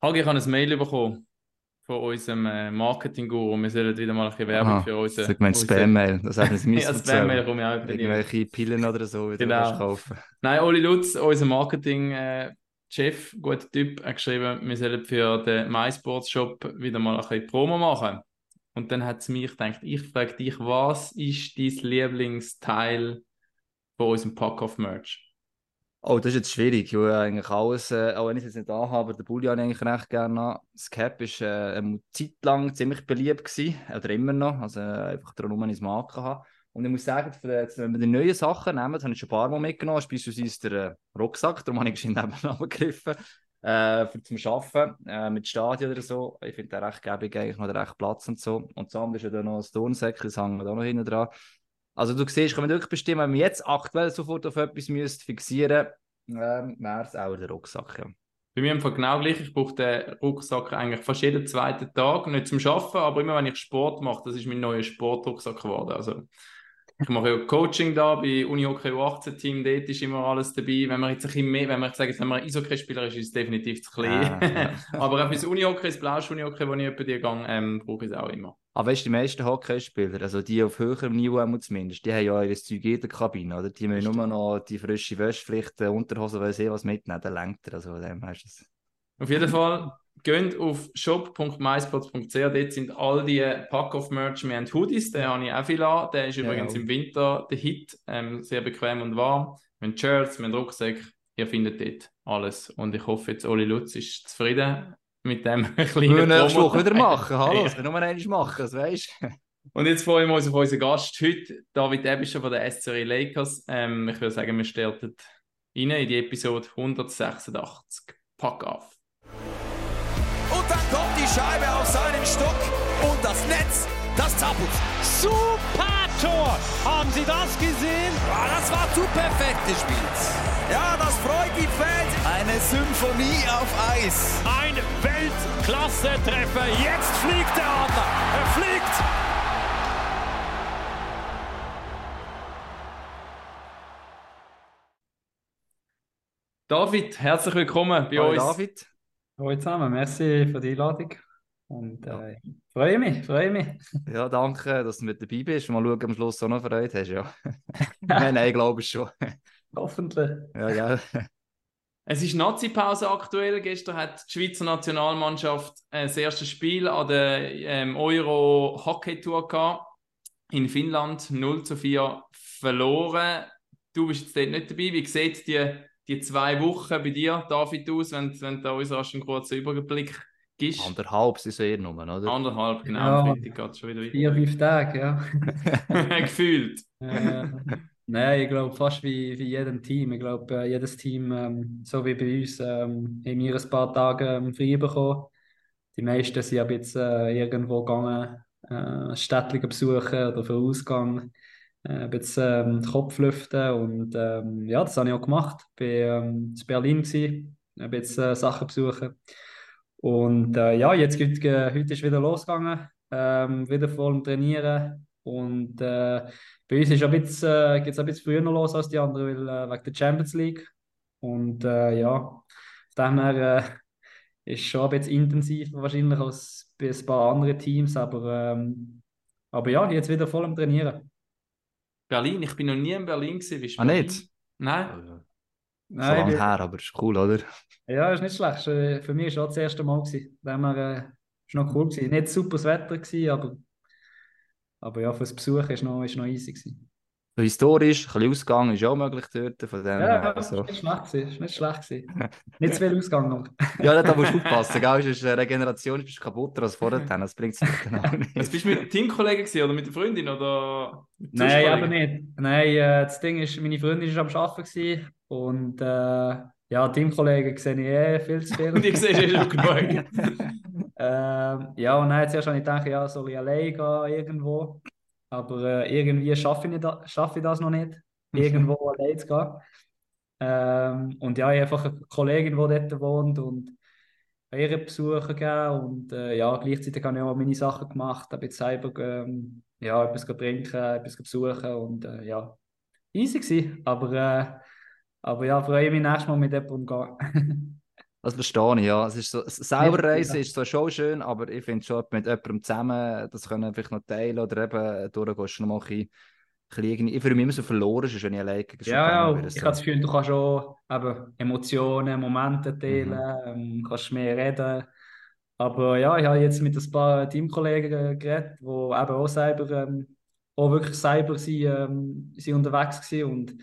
Hagi, ich habe ein Mail bekommen von unserem äh, Marketing-Guru. Wir sollen wieder mal ein bisschen Werbung Aha, für unsere... sag mal Spam-Mail, das haben wir ja, Spam-Mail komme ich auch. Irgendwelche Pillen oder so, die Genau. du kaufen Nein, Oli Lutz, unser Marketing-Chef, guter Typ, hat geschrieben, wir sollen für den MySports-Shop wieder mal ein bisschen Promo machen. Und dann hat es mich gedacht, ich frage dich, was ist dein Lieblingsteil von unserem Pack-Off-Merch? Oh, das ist jetzt schwierig, weil eigentlich alles, äh, auch wenn ich es jetzt nicht anhabe, aber habe ich eigentlich recht gerne an. Das Cap ist äh, eine Zeit lang ziemlich beliebt gewesen, oder immer noch, also äh, einfach darum, wenn ich es Marke habe. Und ich muss sagen, jetzt, wenn wir die neuen Sachen nehmen, das habe ich schon ein paar Mal mitgenommen, beispielsweise der äh, Rucksack, darum habe ich geschwind nebenan gegriffen, äh, zum Arbeiten, äh, mit Stadion oder so. Ich finde den recht gäbig, eigentlich noch recht Platz und so. Und das andere ist ja dann noch ein Turnsäckchen, das wir da noch hinten dran. Also du siehst, kann man wirklich bestimmen, wenn man jetzt aktuell sofort auf etwas müsste fixieren ähm, wäre es auch der Rucksack. Ja. Bei mir einfach genau gleich. Ich brauche den Rucksack eigentlich fast jeden zweiten Tag. Nicht zum Arbeiten, aber immer wenn ich Sport mache, das ist mein neuer Sportrucksack geworden. Also, ich mache ja Coaching da bei Uni Hockey U18-Team, dort ist immer alles dabei. Wenn man jetzt ein bisschen mehr, wenn man sagt, wenn man Eishockey-Spieler ist, ist es definitiv zu klein. Ah, ja. aber auch fürs Uni-Hockey, das blaue Uni-Hockey, wo ich etwa die gehe, ähm, brauche ich es auch immer. Aber weißt du, die meisten Hockeyspieler, also die auf höherem Niveau zumindest, die haben ja ihr Zeug in der Kabine, oder? Die müssen nur noch die frische Wäsche, vielleicht äh, Unterhose, weil sie was mitnehmen, dann lenkt er. Also, dem hast du. Auf jeden Fall, geht auf shop.myspots.ch, dort sind all die Pack-Off-Merch. Wir haben Hoodies, den habe ich auch viel an. Der ist Ja, übrigens ja. im Winter der Hit, ähm, sehr bequem und warm. Wir haben Shirts, wir haben Rucksäcke, ihr findet dort alles. Und ich hoffe jetzt, Oli Lutz ist zufrieden mit dem Wir kleinen müssen nächste Woche wieder machen, hallo, Ja. das wir nur einmal machen, das weißt du. Und jetzt freuen wir uns auf unseren Gast heute, David Ebischer von der SCRI Lakers. Ähm, ich würde sagen, wir starten rein in die Episode 186. Pack auf. Und dann kommt die Scheibe auf seinen Stock und das Netz, das Zappelt. Super Tor! Haben Sie das gesehen? Zu perfekt gespielt. Ja, das freut die Fans. Eine Symphonie auf Eis. Ein Weltklasse-Treffer. Jetzt fliegt der Adler. Er fliegt. David, herzlich willkommen bei Hallo uns. David. Hallo zusammen, merci für die Einladung. Und äh, freue mich, freue mich. Ja, danke, dass du mit dabei bist. Mal schauen, ob du am Schluss auch noch Freude hast, ja. nein, nein, ich glaube schon. Hoffentlich. ja, gell. Es ist Nazi-Pause aktuell. Gestern hat die Schweizer Nationalmannschaft äh, das erste Spiel an der ähm, Euro Hockey Tour gehabt. In Finnland 0 zu 4 verloren. Du bist jetzt dort nicht dabei. Wie sieht die, die zwei Wochen bei dir, David, aus, wenn, wenn du uns rasch einen kurzen Überblick gibst? Anderthalb sind es eher nur, oder? Anderthalb, genau. Ja. Am Freitag geht es schon wieder Vier, fünf Tage, ja. weiter. Gefühlt. äh, nein, ich glaube fast wie, wie jedem Team. Ich glaube, äh, jedes Team, ähm, so wie bei uns, ähm, haben wir ein paar Tage ähm, frei bekommen. Die meisten sind aber jetzt äh, irgendwo gegangen, äh, Städtchen besuchen oder für Ausgang. Äh, ein bisschen ähm, Kopf lüften und ähm, ja, das habe ich auch gemacht. Ich war ähm, in Berlin, gewesen, ein bisschen äh, Sachen besuchen. Und äh, ja, jetzt geht, äh, heute ist wieder losgegangen, ähm, wieder voll am Trainieren. Und äh, bei uns ist ein bisschen, äh, geht's ein bisschen früher noch los als die anderen, weil, äh, wegen der Champions League. Und äh, ja, von dem her äh, ist schon ein bisschen intensiver wahrscheinlich als bei ein paar anderen Teams, aber, ähm, aber ja, jetzt wieder voll am Trainieren. Berlin, ich bin noch nie in Berlin gewesen. Ah, nicht? Nein. Also, so Nein, lange ich- her, aber ist cool, oder? Ja, ist nicht schlecht. Ist, Für mich war es auch das erste Mal. Gewesen. Dem her, äh, ist noch cool. Gewesen. Nicht super das Wetter, gewesen, aber, aber ja, fürs Besuchen ist noch, ist noch easy. Gewesen. So historisch, ein bisschen Ausgang ist auch möglich dort. Von dem Ja, her, ja, also. ist nicht schlecht. Ist nicht schlecht. Nicht zu viel Ausgang noch. Ja, da musst du aufpassen, gell? Sonst eine Regeneration bist du kaputter als vorher. Das bringt es genau Jetzt nicht. bist du mit Teamkollegen gewesen, oder mit der Freundin oder Nein, aber nicht. Nein, äh, das Ding ist, meine Freundin war am Arbeiten gewesen, und äh, ja, Teamkollegen sehe ich eh viel zu viel. Die du eh schon genug. Ähm, ja, und dann zuerst habe ich gedacht, ja, soll ich allein gehen irgendwo. Aber äh, irgendwie schaffe ich, nicht, schaffe ich das noch nicht, irgendwo allein zu gehen. Ähm, und ja, ich habe einfach eine Kollegin, die dort wohnt und ihre Besuche gegeben. Und äh, ja, gleichzeitig habe ich auch meine Sachen gemacht, habe jetzt selber ähm, ja, etwas trinken, etwas besuchen und äh, ja, easy gewesen. Aber, äh, aber ja, freue mich nächstes Mal mit jemandem gehen. Das verstehe ich, ja. Es ist so, selber reisen ist zwar schon schön, aber ich finde schon, mit jemandem zusammen das können vielleicht noch teilen oder eben durchgehst du noch mal ein bisschen, ich fühle mich immer so verloren, wenn ich alleine Ja, ja, ich so. habe das Gefühl, du kannst auch eben Emotionen, Momente teilen, mhm. kannst mehr reden. Aber ja, ich habe jetzt mit ein paar Teamkollegen geredet, die eben auch selber, ähm, auch wirklich selber sind, ähm, sind unterwegs waren und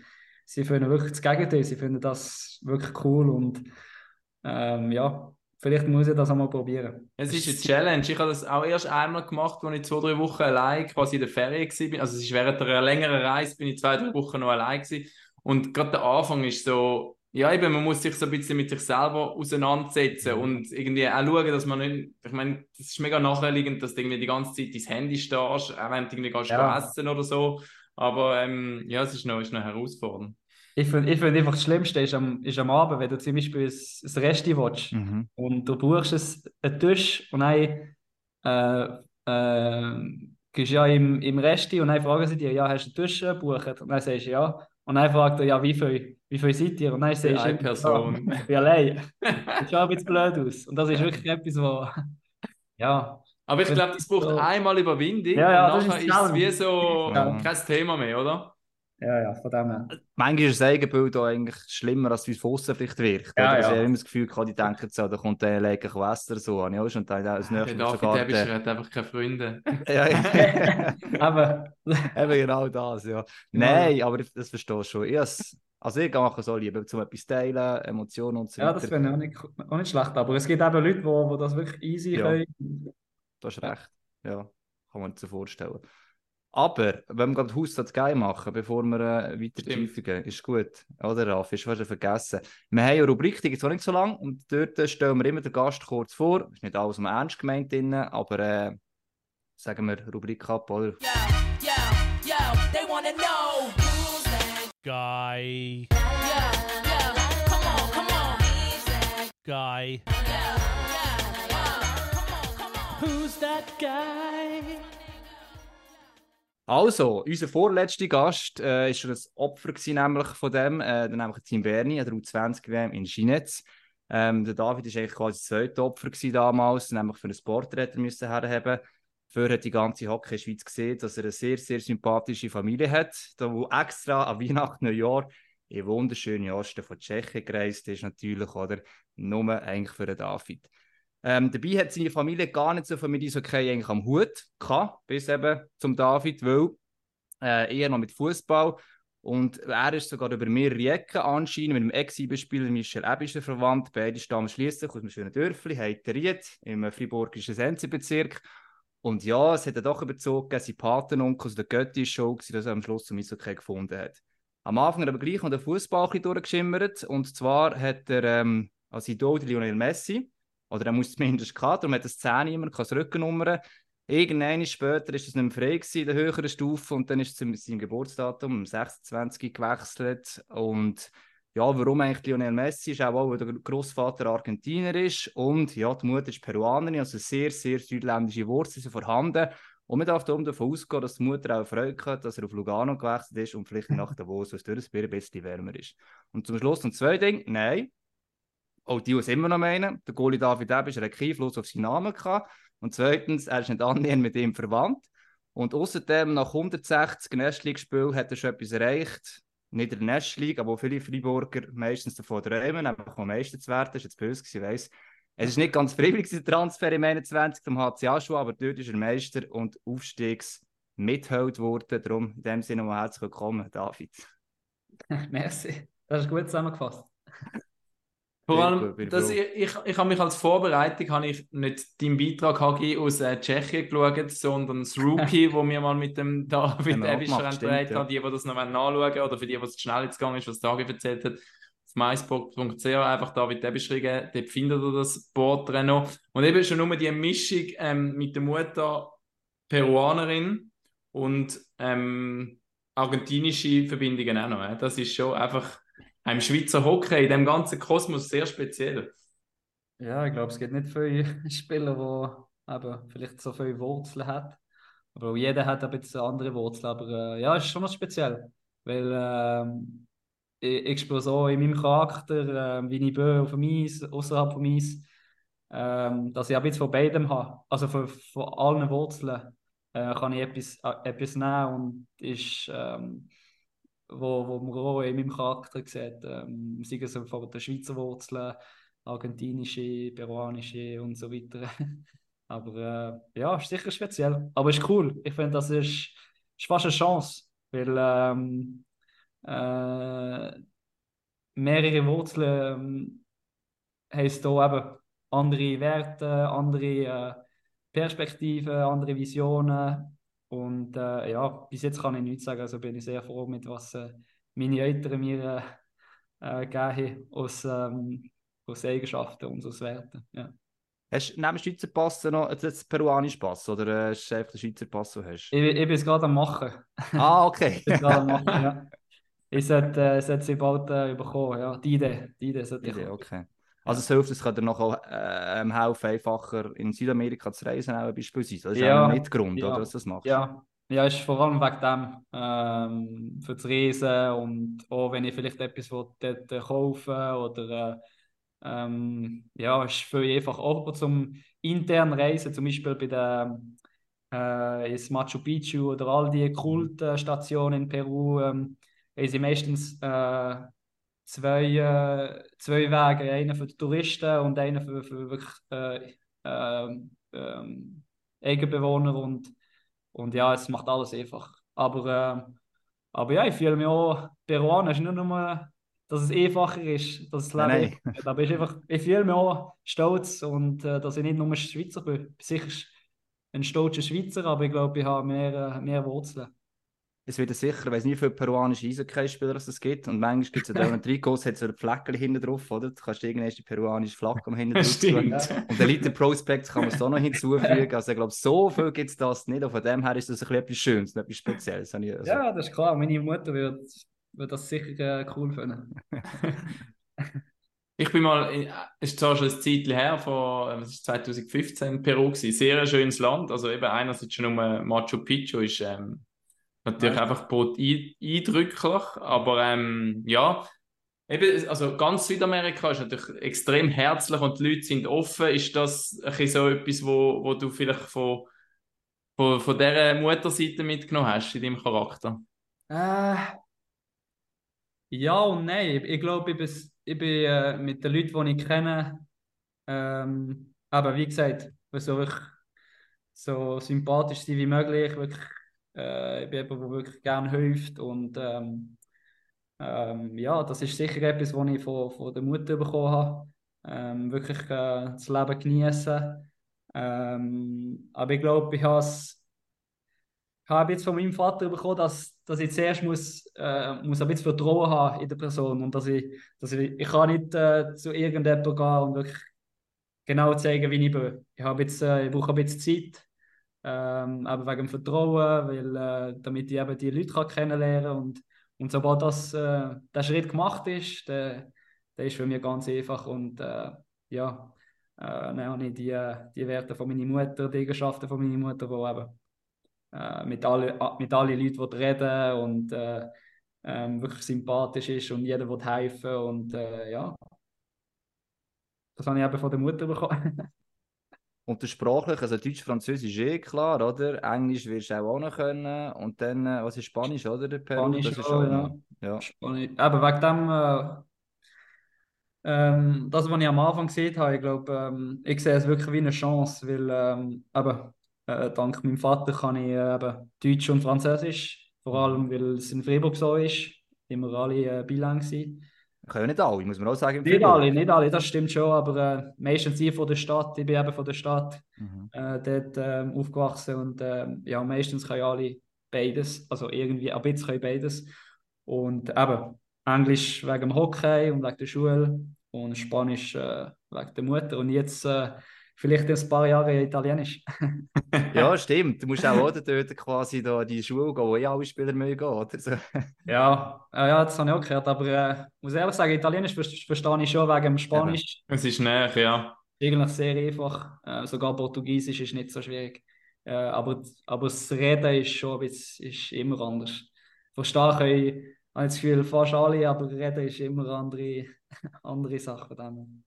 sie finden wirklich das Gegenteil, sie finden das wirklich cool und ähm, ja, vielleicht muss ich das einmal probieren. Es ist eine Challenge. Ich habe das auch erst einmal gemacht, als ich zwei, drei Wochen allein quasi in der Ferien war. Also es ist während einer längeren Reise bin ich zwei, drei Wochen noch allein gewesen. Und gerade der Anfang ist so, ja eben, man muss sich so ein bisschen mit sich selber auseinandersetzen mhm. und irgendwie auch schauen, dass man nicht, ich meine, das ist mega nachhaltigend, dass du irgendwie die ganze Zeit dein Handy stehst, auch wenn du irgendwie gehst ja. essen oder so. Aber ähm, ja, es ist noch, ist noch herausfordernd. Ich finde ich find einfach das Schlimmste ist am, ist am Abend, wenn du zum Beispiel ein, Resti willst mhm. und du buchst es, einen Tisch und dann äh, äh, gehst ja im, im Resti und dann fragen sie dir, ja, hast du einen Tisch gebucht? Und dann sagst du ja. Und dann fragt er, ja, wie viel, wie viel seid ihr? Und dann sagst du, eine Person. Ja, bin allein. Das schaut ein bisschen blöd aus. Und das ist wirklich etwas, wo, ja. Aber ich glaube, das braucht so. einmal Überwindung ja, ja, und nachher ist, ist es wie so ja. kein Thema mehr, oder? Ja, ja, von dem her. Manchmal ist das Eigenbild auch eigentlich schlimmer, als wie es von vielleicht wirkt. Ja, oder? Ja. Ich habe immer das Gefühl, die denken so, da kommt der lecker Wester so. Ich auch schon gedacht, als nächstes Mal. Der hat einfach keine Freunde. ja, ja. aber... Eben genau das, ja. Nein, aber das verstehe ich schon. Ich also ich mache so lieber, zum etwas teilen, Emotionen und so weiter. Ja, das finde ich auch nicht, auch nicht schlecht, aber es gibt eben Leute, die, die das wirklich easy ja. können. Du hast recht, ja, kann man sich so vorstellen. Aber, wenn wir gerade Haussatz geil machen, bevor wir äh, weiter tiefer gehen, ist gut. Oder, Raf? Ist fast vergessen. Wir haben eine Rubrik, die gibt es nicht so lange, und dort stellen wir immer den Gast kurz vor. Ist nicht alles um ernst gemeint, drin, aber äh, sagen wir Rubrik ab, oder? Yo, yo, yo, they wanna know who's that guy. Yeah, yeah, come on, come on. Guy. Yeah, Also, unser vorletzter Gast äh, schon ein Opfer gewesen, nämlich von dem, äh, nämlich Team Berni, der U20-WM in Ginetz. Ähm, der David war eigentlich quasi das zweite Opfer gewesen damals, nämlich für einen Sportretter müssen herhaben. Für hat die ganze Hockey-Schweiz gesehen, dass er eine sehr, sehr sympathische Familie hat, wo extra an Weihnachten, Neujahr in wunderschöne Osten von Tschechien gereist ist, natürlich, oder? Nur eigentlich für den David. Ähm, dabei hat seine Familie gar nicht so viel mit Eishockey eigentlich am Hut gehabt, bis eben zum David, weil äh, eher noch mit Fußball. Und er ist sogar über mehrere Ecken anscheinend mit dem Ex-Spieler Michel Ebischer verwandt. Beide stammen schließlich aus einem schönen Dörfli, Heiteriet, im friburgischen Sensebezirk. Und ja, es hat er doch überzogen, sein Patenonkel aus der Götti-Show, dass er am Schluss zum Eishockey gefunden hat. Am Anfang hat er aber gleich noch den Fußball durchgeschimmert. Und zwar hat er ähm, als Idol Lionel Messi oder er muss zumindest gehabt, darum hat das 10 niemand kann Rückennummern. Irgendwann später ist es nicht mehr frei gewesen, in der höheren Stufe und dann ist es sein Geburtsdatum um 26 gewechselt und ja, warum eigentlich Lionel Messi ist, auch weil der Großvater Argentinier ist und ja, die Mutter ist Peruanerin, also sehr, sehr südländische Wurzeln sind vorhanden. Und man darf davon ausgehen, dass die Mutter auch Freude hat, dass er auf Lugano gewechselt ist und vielleicht nach Davos, was durch ein bisschen wärmer ist. Und zum Schluss noch zwei Dinge. Nein, auch die, es immer noch meinen, der Goalie David Ebisch hat keinen Einfluss auf seinen Namen gehabt. Und zweitens, er ist nicht annähernd mit ihm verwandt. Und außerdem, nach 160 Nestleague-Spielen hat er schon etwas erreicht. Nicht in der Nestleague, aber viele Freiburger meistens davon träumen, nämlich am meisten zu werden. Das ist jetzt böse, ich weiss. Es ist nicht ganz freiwillig, der Transfer im 21 zum HC Aschua, aber dort ist er Meister und Aufstiegs mithält worden. Darum in dem Sinne mal herzlich willkommen, David. Merci. Das ist gut zusammengefasst. Vor allem, dass ich, ich, ich habe mich als Vorbereitung habe ich nicht deinen Beitrag Hagi aus äh, Tschechien geschaut, sondern das Rookie, wo wir mal mit dem David Evischer gedreht haben, die, die das noch nachschauen oder für die, die es schnell jetzt gegangen ist, was Dagi erzählt hat, auf mysport.ch einfach David Evischer geben, dort findet ihr das Porträt noch. Und eben schon nur die Mischung ähm, mit der Mutter Peruanerin und ähm, argentinische Verbindungen auch noch. Das ist schon einfach einem Schweizer Hockey in dem ganzen Kosmos sehr speziell. Ja, ich glaube, es gibt nicht viele Spieler, die eben vielleicht so viele Wurzeln haben. Aber jeder hat ein bisschen andere Wurzeln. Aber äh, ja, es ist schon noch speziell. Weil ähm, ich, ich spüre so in meinem Charakter, äh, wie ich bin auf dem Eis, außerhalb vom Eis, ähm, dass ich ein bisschen von beidem habe. Also von, von allen Wurzeln äh, kann ich etwas, äh, etwas nehmen und ist, ähm, wo, wo man auch in meinem Charakter sieht, ähm, sei es von den Schweizer Wurzeln, argentinische, peruanische und so weiter. Aber äh, ja, ist sicher speziell. Aber ist cool. Ich finde, das ist, ist fast eine Chance, weil ähm, äh, mehrere Wurzeln ähm, heisst hier eben andere Werte, andere äh, Perspektiven, andere Visionen. Und äh, ja, bis jetzt kann ich nichts sagen. Also bin ich sehr froh mit was äh, meine Eltern mir äh, äh, gegeben haben aus, ähm, aus Eigenschaften und aus Werten. Ja. Hast du neben dem Schweizer Pass noch einen peruanischen Pass oder ist es einfach der Schweizer Pass, den du hast? Ich, ich bin es gerade am machen. Ah, okay. ich bin gerade am machen, ja. Ich sollte, äh, sollte sie bald äh, bekommen, ja. Die Idee, die Idee sollte ich Idee, okay. Also es hilft, es kann dir noch äh, helfen, einfacher in Südamerika zu reisen, auch beispielsweise. Das ist Ja, auch nicht Grund, ja. oder, dass du das machst. Ja, ja, ist vor allem wegen dem, ähm, für das Reisen und auch wenn ich vielleicht etwas dort äh, kaufen oder äh, ähm, ja, ist für einfach auch zum internen Reisen, zum Beispiel bei der äh, ins Machu Picchu oder all die Kultstationen in Peru, ähm, haben sie meistens äh, zwei, äh, zwei Wege, einen für die Touristen und einen für, für wirklich äh, ähm, ähm, Eigenbewohner und, und ja, es macht alles einfach. Aber, äh, aber ja, ich fühle mich auch Peruaner, es ist nicht nur, dass es einfacher ist, dass das Leben Nein, nein. aber ich, einfach, ich fühle mich auch stolz und äh, dass ich nicht nur Schweizer bin. Sicher ein stolzer Schweizer, aber ich glaube, ich habe mehr, äh, mehr Wurzeln. Es wird sicher, ich weiß nicht, wie viele peruanische Eishockey-Spieler es gibt. Und manchmal gibt es ja da Trikots, hat so ein Fleckchen hinten drauf, oder? Du kannst irgendwann die peruanische Flagge hinten drauf tun. Stimmt. Und Elite Prospects kann man es auch noch hinzufügen. Also ich glaube, so viel gibt es das nicht. Und von dem her ist das ein bisschen etwas Schönes, etwas Spezielles. Also, Ja, das ist klar. Meine Mutter wird, wird das sicher äh, cool finden. Ich bin mal, in- es ist zwar schon ein Zeitchen her, von äh, was ist 2015 in Peru gewesen. Sehr ein schönes Land. Also eben einerseits schon nur Machu Picchu ist ähm, natürlich Ja. einfach eindrücklich, aber ähm, ja, eben, also ganz Südamerika ist natürlich extrem herzlich und die Leute sind offen. Ist das ein bisschen so etwas, wo, wo du vielleicht von, von, von dieser Mutterseite mitgenommen hast in deinem Charakter? Äh, ja und nein. Ich, ich glaube, ich bin, ich bin äh, mit den Leuten, die ich kenne, ähm, aber wie gesagt, versuche ich so sympathisch zu sein wie möglich. Wirklich, äh, ich bin jemand, der wirklich gerne hilft und ähm, ähm, ja, das ist sicher etwas, was ich von, von der Mutter bekommen habe. Ähm, wirklich äh, das Leben genießen. Ähm, aber ich glaube, ich habe es ich habe jetzt von meinem Vater bekommen, dass, dass ich zuerst muss, äh, muss ein bisschen Vertrauen haben in der Person und dass ich, dass ich, ich kann nicht äh, zu irgendjemandem gehen und wirklich genau zeigen, wie ich bin. Ich, habe jetzt, äh, ich brauche ein bisschen Zeit, ähm, aber wegen dem Vertrauen, weil, äh, damit ich eben die Leute kann kennenlernen kann und, und sobald das, äh, der Schritt gemacht ist, der, der ist für mich ganz einfach und äh, ja, äh, dann habe ich die, die Werte von meiner Mutter, die Eigenschaften von meiner Mutter, die eben äh, mit allen mit alle Leuten reden und äh, ähm, wirklich sympathisch ist und jeder will helfen und äh, ja. Das habe ich eben von der Mutter bekommen. Und der sprachlich, also Deutsch, Französisch eh klar, oder? Englisch wirst du auch, noch können. Und dann, äh, was ist Spanisch, oder? Der Peru? Spanisch das ist auch, ja. Ja. Spannend. Aber wegen dem, äh, ähm, das, was ich am Anfang gesehen habe, ich glaube, ähm, ich sehe es wirklich wie eine Chance, weil ähm, eben, äh, dank meinem Vater kann ich äh, eben Deutsch und Französisch, vor allem weil es in Freiburg so ist, immer alle äh, bilang sind. Können ja nicht alle, muss man auch sagen. Nicht alle, nicht alle, das stimmt schon, aber äh, meistens die von der Stadt, ich bin eben von der Stadt Mhm. äh, dort ähm, aufgewachsen und ähm, ja, meistens können alle beides, also irgendwie ein bisschen können beides. Und eben, Englisch wegen dem Hockey und wegen der Schule und Spanisch äh, wegen der Mutter und jetzt äh, vielleicht in ein paar Jahre Italienisch. Ja, stimmt. Du musst auch oder, dort quasi da die Schule gehen, wo eh alle Spieler mögen gehen, oder? So. Ja, äh, ja, das habe ich auch gehört, aber äh, muss ehrlich sagen, Italienisch ver- verstehe ich schon wegen dem Spanisch. Es ist näher, ja. Eigentlich sehr einfach. Äh, sogar Portugiesisch ist nicht so schwierig. Äh, aber, aber das Reden ist schon bisschen, ist immer anders. Verstehen können habe das Gefühl, fast alle, aber reden ist immer andere, andere Sachen dann.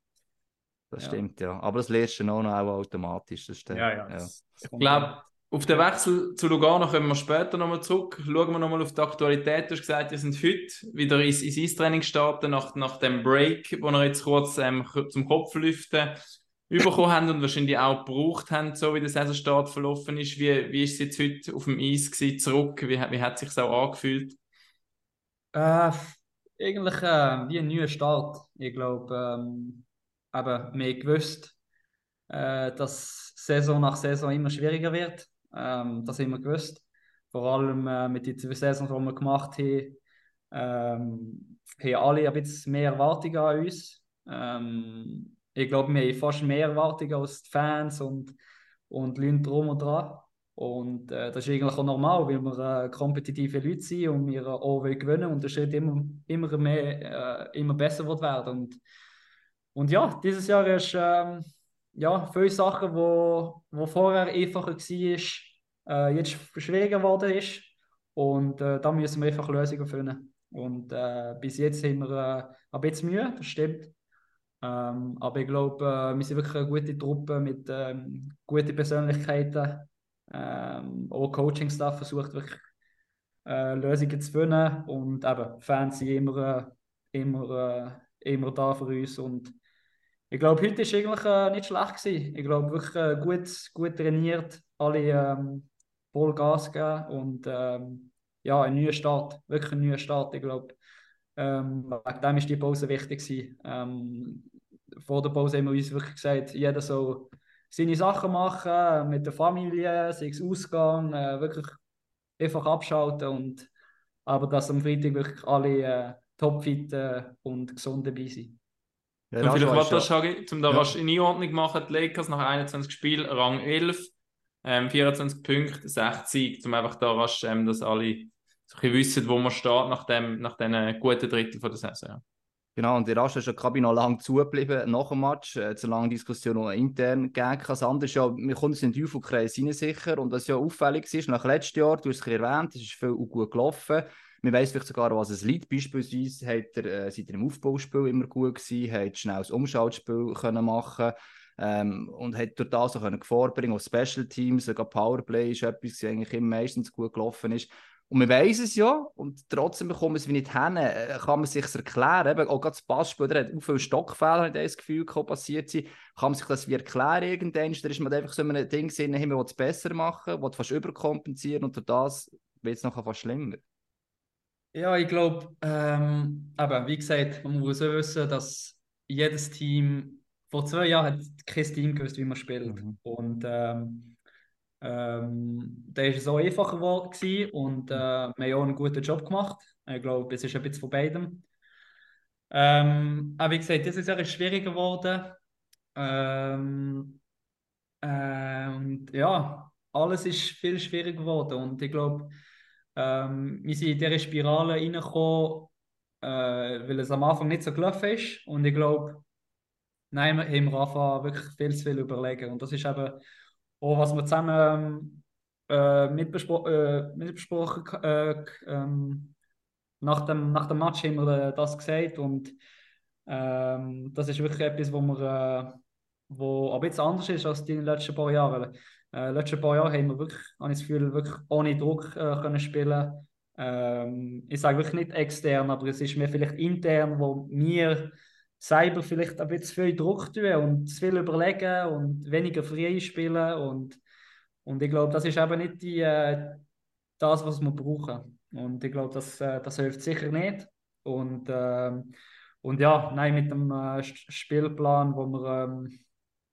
Das Ja. stimmt, ja. Aber das lernst du auch noch auch automatisch. Das stimmt. Ja, ja. das Ich glaube, auf den Wechsel zu Lugano kommen wir später nochmal zurück. Schauen wir nochmal auf die Aktualität. Du hast gesagt, wir sind heute wieder ins, ins Eistraining gestartet, nach, nach dem Break, wo wir jetzt kurz ähm, zum Kopflüften bekommen haben und wahrscheinlich auch gebraucht haben, so wie der Saisonstart verlaufen ist. Wie, wie ist es jetzt heute auf dem Eis gewesen, zurück? Wie, wie hat es sich auch angefühlt? Äh, eigentlich äh, wie ein neuer Start. Ich glaube, ähm, wir haben gewusst, äh, dass Saison nach Saison immer schwieriger wird. Ähm, das haben wir gewusst. Vor allem äh, mit den zwei Saisons, die wir gemacht haben, ähm, haben alle ein bisschen mehr Erwartungen an uns. Ähm, ich glaube, wir haben fast mehr Erwartungen als die Fans und, und Leute drum und dran. Und äh, das ist eigentlich auch normal, weil wir äh, kompetitive Leute sind und wir auch wollen gewinnen und der Schritt immer, immer mehr, äh, immer besser wird werden. Und, und ja, dieses Jahr ist ähm, ja, viele Sachen, wo, wo vorher einfacher war, äh, jetzt schwieriger geworden ist. Und äh, da müssen wir einfach Lösungen finden. Und äh, bis jetzt haben wir äh, ein bisschen Mühe, das stimmt. Ähm, aber ich glaube, äh, wir sind wirklich eine gute Truppe mit ähm, guten Persönlichkeiten. Ähm, auch Coaching-Staff versucht wirklich äh, Lösungen zu finden. Und eben, Fans sind immer, äh, immer, äh, immer da für uns. Und ich glaube, heute war eigentlich äh, nicht schlecht. Gewesen. Ich glaube, wirklich äh, gut, gut trainiert, alle ähm, voll Gas gegeben und ähm, ja, ein neuer Start, wirklich ein neuer Start. Ich glaube, ähm, wegen dem war die Pause wichtig. Ähm, vor der Pause haben wir uns wirklich gesagt, jeder soll seine Sachen machen, mit der Familie, sei es Ausgang, äh, wirklich einfach abschalten und aber dass am Freitag wirklich alle äh, topfit äh, und gesund dabei sind. Ja, Und vielleicht was schon- sagen, um da Ja. rasch eine Einordnung machen, die Lakers nach 21 Spielen, Rang 11, ähm, 24 Punkte, 60, um einfach da rasch, ähm, dass alle so ein bisschen wissen, wo man steht nach dem, nach diesen guten Drittel von der Saison. Ja. Genau, und der Rasch ist in der Kabine noch lange zugeblieben nach dem Match. Äh, zu lange Diskussion noch intern gegeben. Das andere ist ja, wir kommen in den Teufelkreis rein sicher. Und was ja auffällig ist, nach letztem Jahr, du hast es erwähnt, es ist viel gut gelaufen. Man weiss vielleicht sogar, was es liegt. Beispielsweise hat er, äh, seid ihr im Aufbauspiel immer gut gewesen, hat schnell das Umschaltspiel können machen ähm, und hat durch das auch vorbringen auf Special Teams, sogar Powerplay ist etwas, was eigentlich immer meistens gut gelaufen ist. Und man weiß es ja, und trotzdem bekommen wir es wie nicht hin, äh, kann man sich erklären. Eben, auch gerade das Passspiel, der hat auch viele Stockfehler, ich das Gefühl, passiert sind. Kann man sich das wie erklären irgendwann? Da ist man einfach so in einem Ding hey, man will es besser machen, will fast überkompensieren und durch das wird es nachher fast schlimmer. Ja, ich glaube, ähm, aber wie gesagt, man muss auch wissen, dass jedes Team vor zwei Jahren hat kein Team gewusst, wie man spielt. Mhm. Und ähm, ähm, da ist es auch einfacher geworden und äh, wir haben auch einen guten Job gemacht. Ich glaube, es ist ein bisschen von beidem. Ähm, aber wie gesagt, Jahr ist schwieriger geworden. Ähm, äh, und ja, alles ist viel schwieriger geworden. Und ich glaube, ähm, wir sind in diese Spirale reingekommen, äh, weil es am Anfang nicht so gelaufen ist. Und ich glaube, nein, wir haben angefangen, wirklich viel zu viel überlegen. Und das ist eben auch, was wir zusammen ähm, äh, mitbespro äh, mitbesprochen äh, ähm, nach, dem, nach dem Match haben wir äh, das gesagt. Und ähm, das ist wirklich etwas, wo wir, äh, wo ein bisschen anders ist als die letzten paar Jahre. Äh, letzten paar Jahre haben wir wirklich, habe ich das Gefühl, wirklich ohne Druck äh, können spielen. Ähm, ich sage wirklich nicht extern, aber es ist mir vielleicht intern, wo wir selber vielleicht ein bisschen viel Druck tun und zu viel überlegen und weniger frei spielen und, und ich glaube, das ist eben nicht die, äh, das, was wir brauchen. Und ich glaube, das, äh, das hilft sicher nicht. Und, ähm, und ja, nein, mit dem äh, Spielplan, wo wir ähm,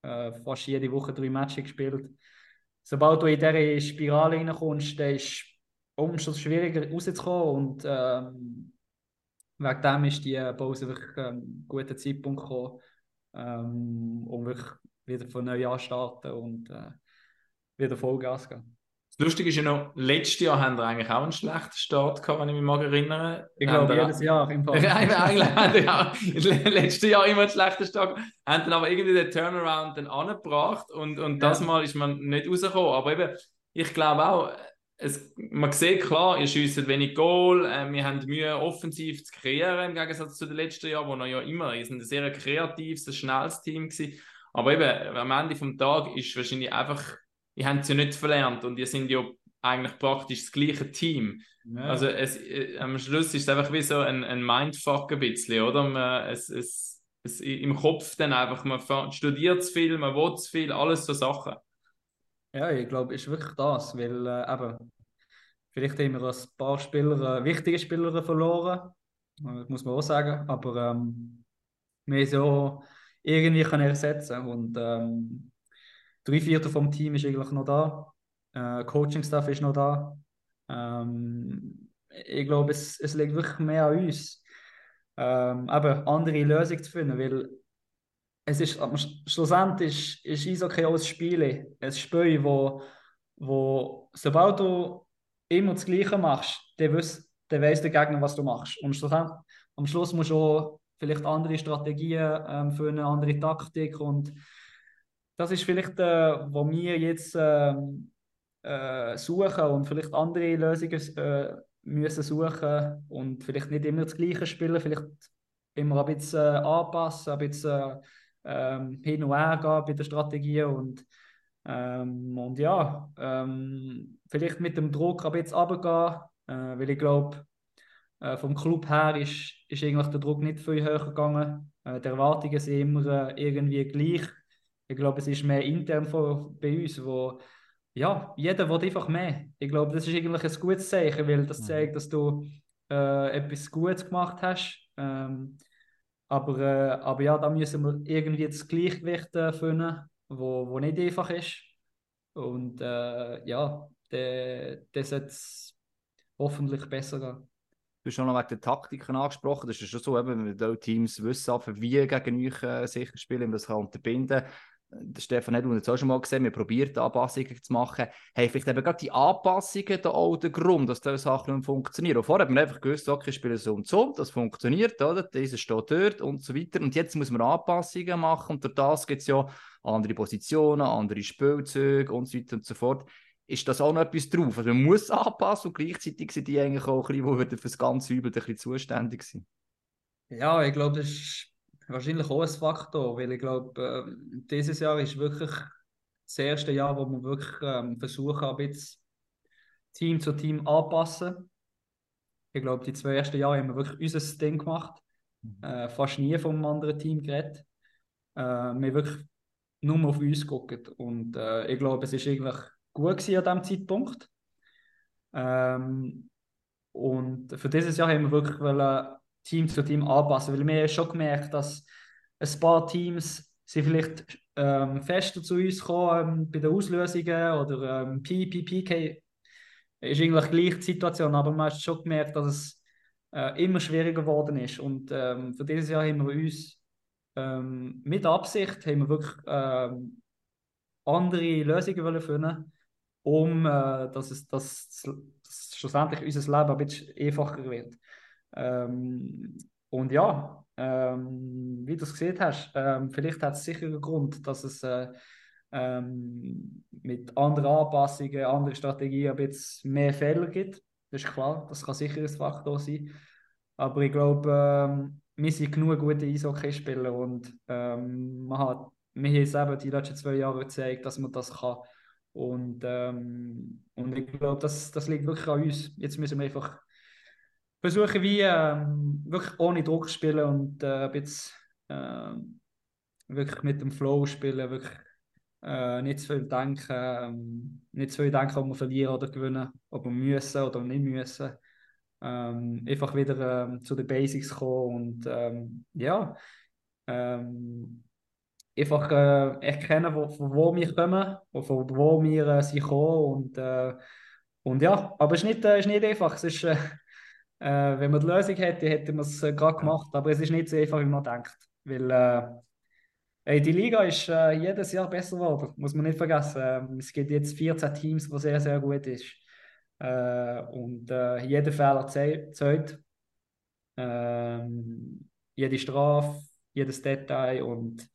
äh, fast jede Woche drei Matches gespielt Sobald du in diese Spirale reinkommst, ist es umso schwieriger rauszukommen. Und ähm, wegen dem ist die Pause wirklich ähm, ein guter Zeitpunkt gekommen, ähm, um wirklich wieder von neu an starten und äh, wieder Vollgas gehen. Das Lustige ist ja noch, letztes Jahr haben wir eigentlich auch einen schlechten Start gehabt, wenn ich mich mag erinnere. Ich glaube, jedes Jahr im Fall. Eigentlich haben wir letztes Jahr immer einen schlechten Start gehabt, haben dann aber irgendwie den Turnaround dann angebracht und, und das Ja. Mal ist man nicht rausgekommen. Aber eben, ich glaube auch, es, man sieht klar, ihr schießt wenig Goal, äh, wir haben Mühe, offensiv zu kreieren, im Gegensatz zu den letzten Jahren, wo wir ja immer, sind ein sehr kreatives, ein schnelles Team gewesen. Aber eben, am Ende des Tages ist wahrscheinlich einfach, ihr habt es ja nicht verlernt und ihr sind ja eigentlich praktisch das gleiche Team. Ja. Also es, äh, am Schluss ist es einfach wie so ein, ein Mindfuck ein bisschen, oder? Man, es, es, es, Im Kopf dann einfach, man studiert zu viel, man will zu viel, alles so Sachen. Ja, ich glaube, es ist wirklich das, weil äh, eben, vielleicht haben wir ein paar Spieler, äh, wichtige Spieler verloren, äh, muss man auch sagen, aber ähm, wir so irgendwie können ersetzen und ähm, drei Viertel vom Team ist eigentlich noch da, äh, Coaching-Staff ist noch da. Ähm, ich glaube, es, es liegt wirklich mehr an uns, ähm, eben andere Lösungen zu finden, weil es ist, schlussendlich ist, ist Eishockey auch ein Spiel, ein Spiel, wo, wo sobald du immer das Gleiche machst, dann, weiss, dann weiss der Gegner, was du machst. Und schlussendlich, am Schluss musst du auch vielleicht andere Strategien ähm, für andere Taktik und das ist vielleicht, äh, wo wir jetzt ähm, äh, suchen und vielleicht andere Lösungen äh, müssen suchen und vielleicht nicht immer das Gleiche spielen, vielleicht immer ein bisschen äh, anpassen, ein bisschen ähm, hin und her gehen bei der Strategie und, ähm, und ja, ähm, vielleicht mit dem Druck ein bisschen runtergehen, äh, weil ich glaube, äh, vom Club her ist, ist eigentlich der Druck nicht viel höher gegangen. Äh, die Erwartungen sind immer äh, irgendwie gleich. Ich glaube, es ist mehr intern von, bei uns, wo ja, jeder will einfach mehr. Ich glaube, das ist eigentlich ein gutes Zeichen, weil das mhm. zeigt, dass du äh, etwas Gutes gemacht hast. Ähm, aber, äh, aber ja, da müssen wir irgendwie das Gleichgewicht äh, finden, wo, wo nicht einfach ist. Und äh, ja, das sollte es hoffentlich besser gehen. Du hast schon noch wegen der Taktiken angesprochen. Das ist schon so, eben, wenn Teams wissen, wie gegen euch äh, sicher spielen, um das kann unterbinden kann Stefan hat uns auch schon mal gesehen, wir probieren Anpassungen zu machen, haben vielleicht eben gerade die Anpassungen da auch den Grund, dass diese Sachen nicht funktionieren. Und vorher hat man einfach gewusst, okay, spielen so und so, das funktioniert, oder? Dieser steht dort und so weiter. Und jetzt muss man Anpassungen machen und durch das gibt es ja andere Positionen, andere Spielzüge und so weiter und so fort. Ist das auch noch etwas drauf? Also man muss anpassen und gleichzeitig sind die eigentlich auch ein bisschen, die für das ganze Übel ein bisschen zuständig sind. Ja, ich glaube, das ist wahrscheinlich auch ein Faktor, weil ich glaube, äh, dieses Jahr ist wirklich das erste Jahr, wo wir wirklich ähm, versuchen, ein bisschen Team zu Team anpassen. Ich glaube, die zwei ersten Jahre haben wir wirklich unser Ding gemacht. Mhm. Äh, fast nie vom anderen Team geredet. Äh, wir haben wirklich nur auf uns geguckt. Und äh, ich glaube, es war eigentlich gut gewesen an diesem Zeitpunkt. Ähm, und für dieses Jahr haben wir wirklich wollen, Team zu Team anpassen. Weil wir haben schon gemerkt, dass ein paar Teams sind vielleicht ähm, fester zu uns gekommen ähm, bei den Auslösungen oder ähm, PPPK ist eigentlich gleich die Situation, aber man hat schon gemerkt, dass es äh, immer schwieriger geworden ist. Und ähm, für dieses Jahr haben wir uns ähm, mit Absicht haben wir wirklich ähm, andere Lösungen finden, um äh, dass, es, dass, dass schlussendlich unser Leben ein bisschen einfacher wird. Ähm, und ja, ähm, wie du es gesehen hast, ähm, vielleicht hat es sicher einen Grund, dass es äh, ähm, mit anderen Anpassungen, anderen Strategien ein bisschen mehr Fehler gibt. Das ist klar, das kann sicher ein Faktor sein. Aber ich glaube, ähm, wir sind genug gute Eishockeyspieler und ähm, man hat, wir haben es die letzten zwei Jahre gezeigt, dass man das kann. Und, ähm, und ich glaube, das, das liegt wirklich an uns. Jetzt müssen wir einfach versuche wie ähm, wirklich ohne Druck spielen und äh, bisschen äh, wirklich mit dem Flow spielen, wirklich äh, nicht zu viel denken, ähm, nicht zu viel denken, ob wir verlieren oder gewinnen, ob wir müssen oder nicht müssen. Ähm, einfach wieder ähm, zu den Basics kommen und ähm, ja, ähm, einfach äh, erkennen, von wo wir kommen, von wo wir äh, sind gekommen und, äh, und ja, aber es ist nicht, äh, ist nicht einfach, es ist äh, wenn man die Lösung hätte, hätte man es äh, gerade gemacht. Aber es ist nicht so einfach, wie man denkt. Weil äh, die Liga ist äh, jedes Jahr besser geworden, muss man nicht vergessen. Ähm, es gibt jetzt 14 Teams, wo sehr, sehr gut ist. Äh, und äh, jeder Fehler zählt. Jede Strafe, jedes Detail. Und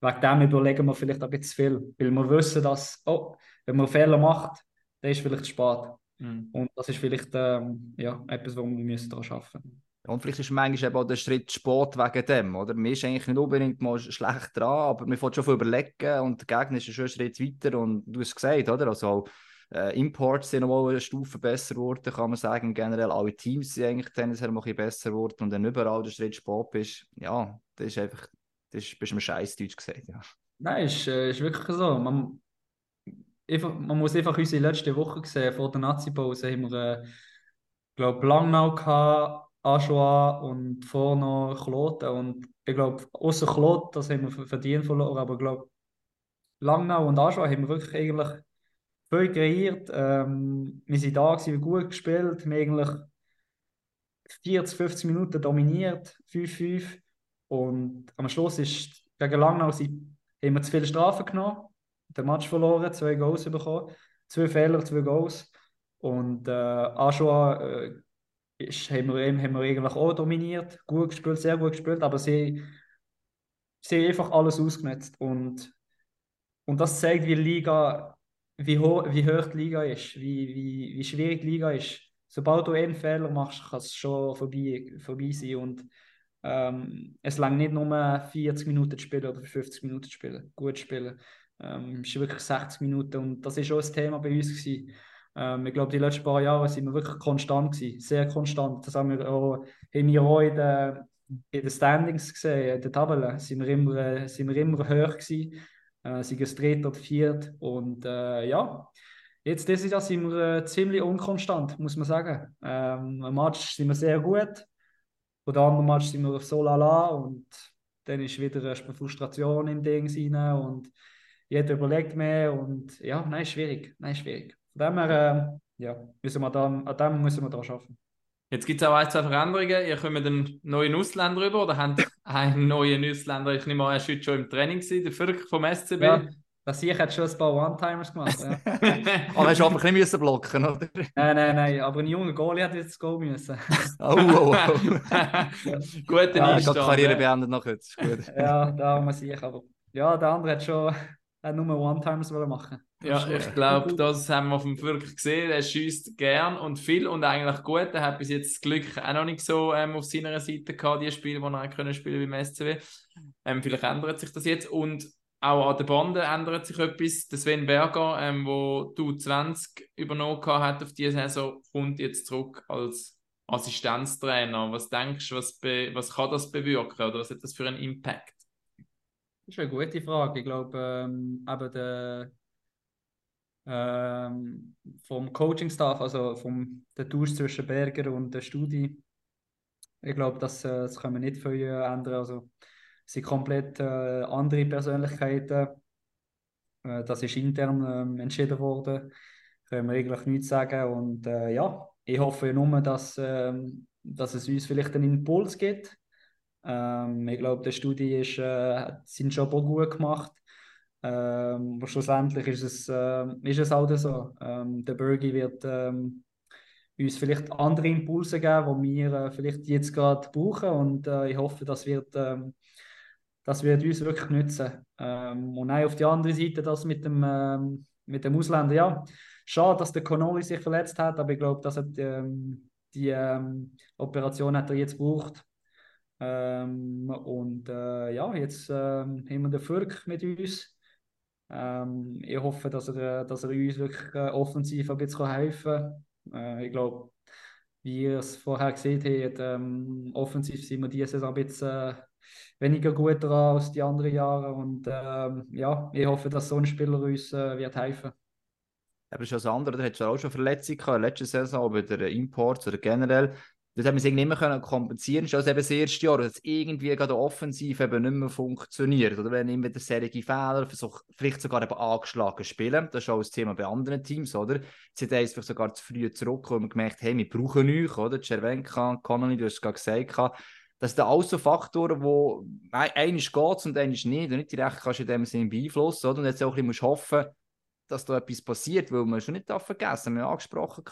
wegen dem überlegen wir vielleicht ein bisschen viel. Weil wir wissen, dass, oh, wenn man Fehler macht, dann ist vielleicht spät. Mhm. Und das ist vielleicht ähm, ja, etwas, wo wir müssen daran arbeiten müssen. Und vielleicht ist manchmal eben auch der Schritt Sport wegen dem, oder? Man ist eigentlich nicht unbedingt mal schlecht dran, aber man fängt schon viel überlegen und der Gegner ist schon einen Schritt weiter und du hast es gesagt, oder? Also äh, Imports sind nochmal eine Stufe besser geworden, kann man sagen. Generell alle Teams sind eigentlich tendenziell mal ein bisschen besser geworden und dann überall der Schritt Sport bist, ja, das ist einfach, das ist, bist du mir scheiß Deutsch gesagt, ja. Nein, ist, äh, ist wirklich so. Man, man muss einfach unsere letzte Woche sehen, vor der Nazi-Pause haben wir, äh, glaube Langnau gehabt, Aschua und vorher noch Kloten. Und ich glaube, außer Kloten, das haben wir verdient verloren, aber ich glaube, Langnau und Aschua haben wir wirklich eigentlich viel kreiert. Ähm, wir sind da, gewesen, gut gespielt, wir haben eigentlich 40, 50 Minuten dominiert, 5-5. Und am Schluss ist gegen Langnau sind, haben wir zu viele Strafen genommen, den Match verloren, zwei Goals bekommen, zwei Fehler, zwei Goals. Und äh, Aschua äh, ist, haben, wir, haben wir eigentlich auch dominiert, gut gespielt, sehr gut gespielt, aber sie, sie haben einfach alles ausgenutzt. Und, und das zeigt, wie Liga, wie, ho wie hoch die Liga ist, wie, wie, wie schwierig die Liga ist. Sobald du einen Fehler machst, kann es schon vorbei, vorbei sein. Und ähm, es langt nicht nur 40 Minuten zu spielen oder 50 Minuten zu spielen, gut zu spielen. Ähm, es ist wirklich 60 Minuten und das ist auch ein Thema bei uns gewesen. Ähm, ich glaube, die letzten paar Jahre sind wir wirklich konstant gewesen, sehr konstant. Das haben wir auch, haben wir auch in den, in den Standings gesehen, in der Tabelle sind wir immer, äh, sind wir immer hoch gewesen, äh, sind es dritt oder viert und äh, ja, jetzt dieses Jahr sind wir äh, ziemlich unkonstant, muss man sagen. Ähm, Im Match sind wir sehr gut, und der andere Match sind wir so lala und dann ist wieder eine Frustration in Ding rein und jeder überlegt mehr und ja, nein, schwierig, nein, schwierig. Von dem her, äh, ja, müssen wir da, an dem müssen wir da arbeiten. Jetzt gibt es auch ein, zwei Veränderungen. Ihr kommt einen neuen Ausländer rüber oder habt einen neuen Ausländer? Ich nehme an, er war heute schon im Training, gewesen, der Fürk vom SCB. Ja, das ich hat schon ein paar One-Timers gemacht. Ja. aber hast du einfach nicht müssen blocken, oder? Nein, nein, nein. Aber ein junger Goalie hat jetzt das Goal müssen. oh, oh, oh. Gute ja, Einstand. Ich Karriere beendet noch jetzt. Gut. ja, da muss ich. Aber ja, der andere hat schon hat nur One-Timers machen Ja, ich glaube, das haben wir vom Fürk gesehen. Er schießt gern und viel und eigentlich gut. Er hat bis jetzt das Glück auch noch nicht so ähm, auf seiner Seite gehabt, die Spiele, die er können spielen beim SCW. Ähm, vielleicht ändert sich das jetzt und auch an der Bande ändert sich etwas. Der Sven Berger, ähm, wo du 20 übernommen hat auf diese Saison, kommt jetzt zurück als Assistenztrainer. Was denkst du, was, was kann das bewirken oder was hat das für einen Impact? Das ist eine gute Frage. Ich glaube, ähm, eben der, ähm, vom Coaching-Staff, also vom der Tausch zwischen Berger und der Studie, ich glaube, das, äh, das können wir nicht viel ändern. Also, es sind komplett äh, andere Persönlichkeiten. Äh, das ist intern äh, entschieden worden. Können wir eigentlich nichts sagen. Und äh, ja, ich hoffe nur, dass, ähm, dass es uns vielleicht einen Impuls gibt ähm, ich glaube, der Studie ist, äh, seinen Job auch gut gemacht. Ähm, aber schlussendlich ist es, äh, ist es halt so. Ähm, der Bergi wird ähm, uns vielleicht andere Impulse geben, die wir äh, vielleicht jetzt gerade brauchen. Und äh, ich hoffe, das wird, ähm, das wird uns wirklich nützen. Ähm, und auch auf der anderen Seite, das mit dem, ähm, mit dem Ausländer, ja, schade, dass der Connolly sich verletzt hat, aber ich glaube, dass die, die Operation hat er jetzt braucht ähm, und äh, ja, jetzt ähm, haben wir den Fürk mit uns. Ähm, ich hoffe, dass er, dass er uns wirklich äh, offensiv ein bisschen helfen kann. Äh, ich glaube, wie ihr es vorher gesehen habt, ähm, offensiv sind wir diese Saison ein bisschen äh, weniger gut dran als die anderen Jahre. Und ähm, ja, ich hoffe, dass so ein Spieler uns äh, wird helfen aber das ist ja das andere, da hat auch schon Verletzungen gehabt, letzte Saison, aber der Import oder generell. Das haben wir irgendwie nicht mehr kompensieren können. Das eben das erste Jahr, dass irgendwie gerade offensiv eben nicht mehr funktioniert. Oder wenn immer der serige Fehler, versuch, vielleicht sogar eben angeschlagen spielen. Das ist auch das Thema bei anderen Teams, oder? Sie sind vielleicht sogar zu früh zurück und gemerkt, hey, wir brauchen euch, oder? Cervenka, Connolly, du hast es gerade gesagt. Das sind alles so Faktoren, wo eines geht und eines nicht. Und nicht direkt kannst du in dem Sinne beeinflussen, oder? Und jetzt auch ein bisschen hoffen, dass da etwas passiert, weil man schon nicht vergessen, wir haben angesprochen,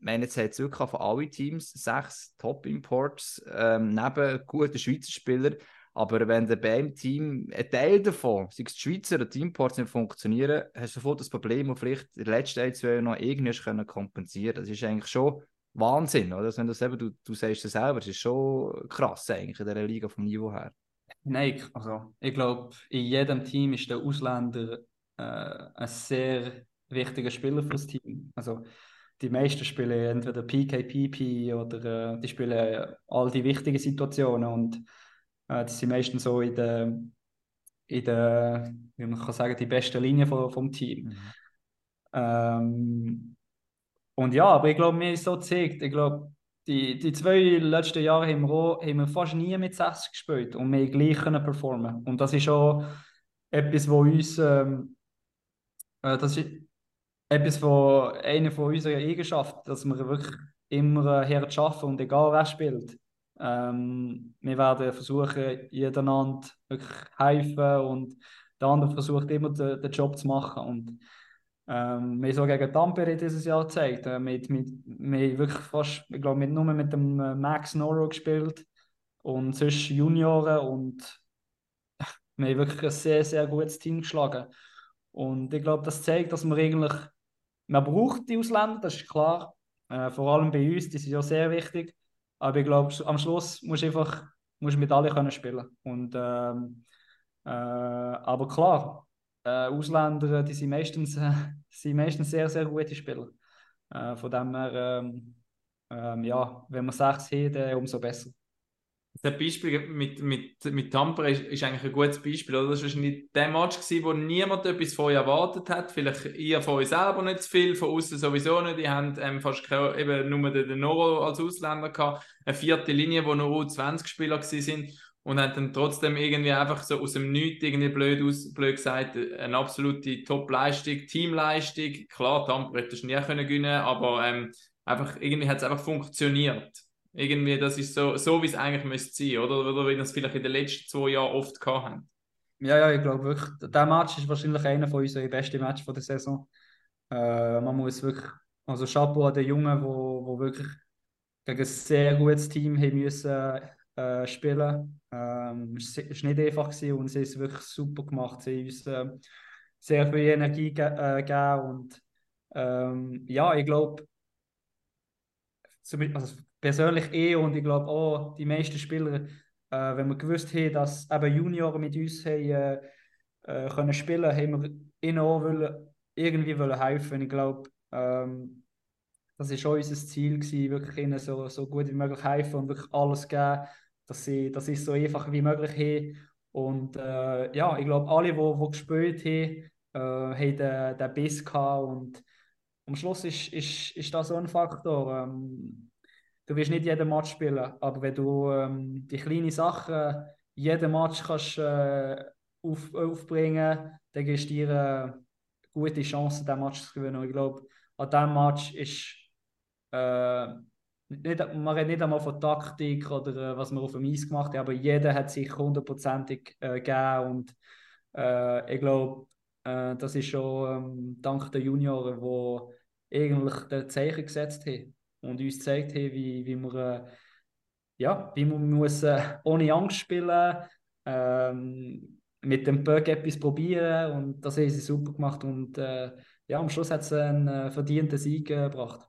meine, jetzt hat es wirklich von allen Teams sechs Top-Imports ähm, neben guten Schweizer Spielern. Aber wenn der beim Team ein Teil davon, sei es die Schweizer oder die Imports nicht funktionieren, hast du sofort das Problem, das vielleicht in den letzten ein, zwei Jahren noch irgendwie können kompensieren Das ist eigentlich schon Wahnsinn, oder? Also wenn du, selber, du, du sagst es selber, das ist schon krass eigentlich in dieser Liga vom Niveau her. Nein, also ich glaube, in jedem Team ist der Ausländer äh, ein sehr wichtiger Spieler für das Team. Also die meisten spielen entweder PKPP oder äh, die spielen all die wichtigen Situationen und äh, die sind meistens so in der, in der, wie man kann sagen, die beste Linie vom, vom Team. Mhm. Ähm, und ja, aber ich glaube, mir ist so gezeigt, ich glaube, die, die zwei letzten Jahre haben wir, auch, haben wir fast nie mit 60 gespielt und wir gleich können performen. Und das ist auch etwas, wo uns, ähm, äh, das ist etwas von einer von unseren Eigenschaften, dass wir wirklich immer her arbeiten und egal wer spielt. Ähm, wir werden versuchen, jedereinander wirklich helfen und der andere versucht immer den, den Job zu machen. Und ähm, wir haben so gegen Tampere dieses Jahr gezeigt. Äh, mit, mit, wir haben wirklich fast, ich glaube, nur mit dem äh, Max Noro gespielt und sonst Junioren und wir haben wirklich ein sehr, sehr gutes Team geschlagen. Und ich glaube, das zeigt, dass man eigentlich, man braucht die Ausländer, das ist klar. Äh, vor allem bei uns, die sind ja sehr wichtig. Aber ich glaube, am Schluss musst du einfach musst mit allen können spielen. Und, ähm, äh, aber klar, äh, Ausländer die sind meistens, äh, sind meistens sehr, sehr gute Spieler. Äh, von dem her, ähm, ähm, ja, wenn man sechs hat, umso besser. Das Beispiel mit, mit, mit Tampere ist, ist eigentlich ein gutes Beispiel. Oder? Das war wahrscheinlich der Match, gewesen, wo niemand etwas von euch erwartet hat. Vielleicht ihr von euch selber nicht zu viel, von außen sowieso nicht. Die haben ähm, fast keine, eben nur den, den Noro als Ausländer gehabt. Eine vierte Linie, wo nur 20 Spieler sind und haben dann trotzdem irgendwie einfach so aus dem Nichts irgendwie blöd, aus, blöd gesagt, eine absolute Top-Leistung, Teamleistung. Klar, Tampere hätte es nie können gewinnen, aber ähm, einfach, irgendwie hat es einfach funktioniert. Irgendwie, das ist so, so wie es eigentlich müsste sein, oder? Oder wie wir es vielleicht in den letzten zwei Jahren oft haben. Ja, ja, ich glaube wirklich, der Match ist wahrscheinlich einer von unseren besten Matches der Saison. Äh, man muss wirklich, also Chapeau an den Jungen, wo, wo wirklich gegen ein sehr gutes Team haben müssen äh, spielen. Ähm, es war nicht einfach gewesen und sie haben es wirklich super gemacht. Sie haben uns äh, sehr viel Energie ge äh, gegeben und ähm, ja, ich glaube, also persönlich eh und ich glaube auch die meisten Spieler, äh, wenn wir gewusst haben, dass eben Junioren mit uns haben, äh, äh, können spielen, haben wir ihnen auch wollen, irgendwie wollen helfen. Ich glaube, ähm, das ist auch unser Ziel gewesen, wirklich ihnen so, so gut wie möglich helfen und wirklich alles geben, dass sie, es so einfach wie möglich haben. Und äh, ja, ich glaube, alle, die wo gespielt haben, äh, haben den, den Biss gehabt und am Schluss ist, ist, ist das so ein Faktor. Ähm, du wirst nicht jeden Match spielen, aber wenn du ähm, die kleinen Sachen jeden Match kannst äh, auf, aufbringen, dann gibst du dir eine gute Chance, diesen Match zu gewinnen. Und ich glaube, an diesem Match ist äh, nicht, man redet nicht einmal von Taktik oder äh, was man auf dem Eis gemacht hat, aber jeder hat sich hundertprozentig äh, gegeben und äh, ich glaube, äh, das ist schon ähm, dank der Junioren, die eigentlich das Zeichen gesetzt haben und uns gezeigt haben, wie, wie man, äh, ja, wie man muss, äh, ohne Angst spielen ähm, mit dem Bug etwas probieren und das haben sie super gemacht und äh, ja, am Schluss hat es einen äh, verdienten Sieg gebracht.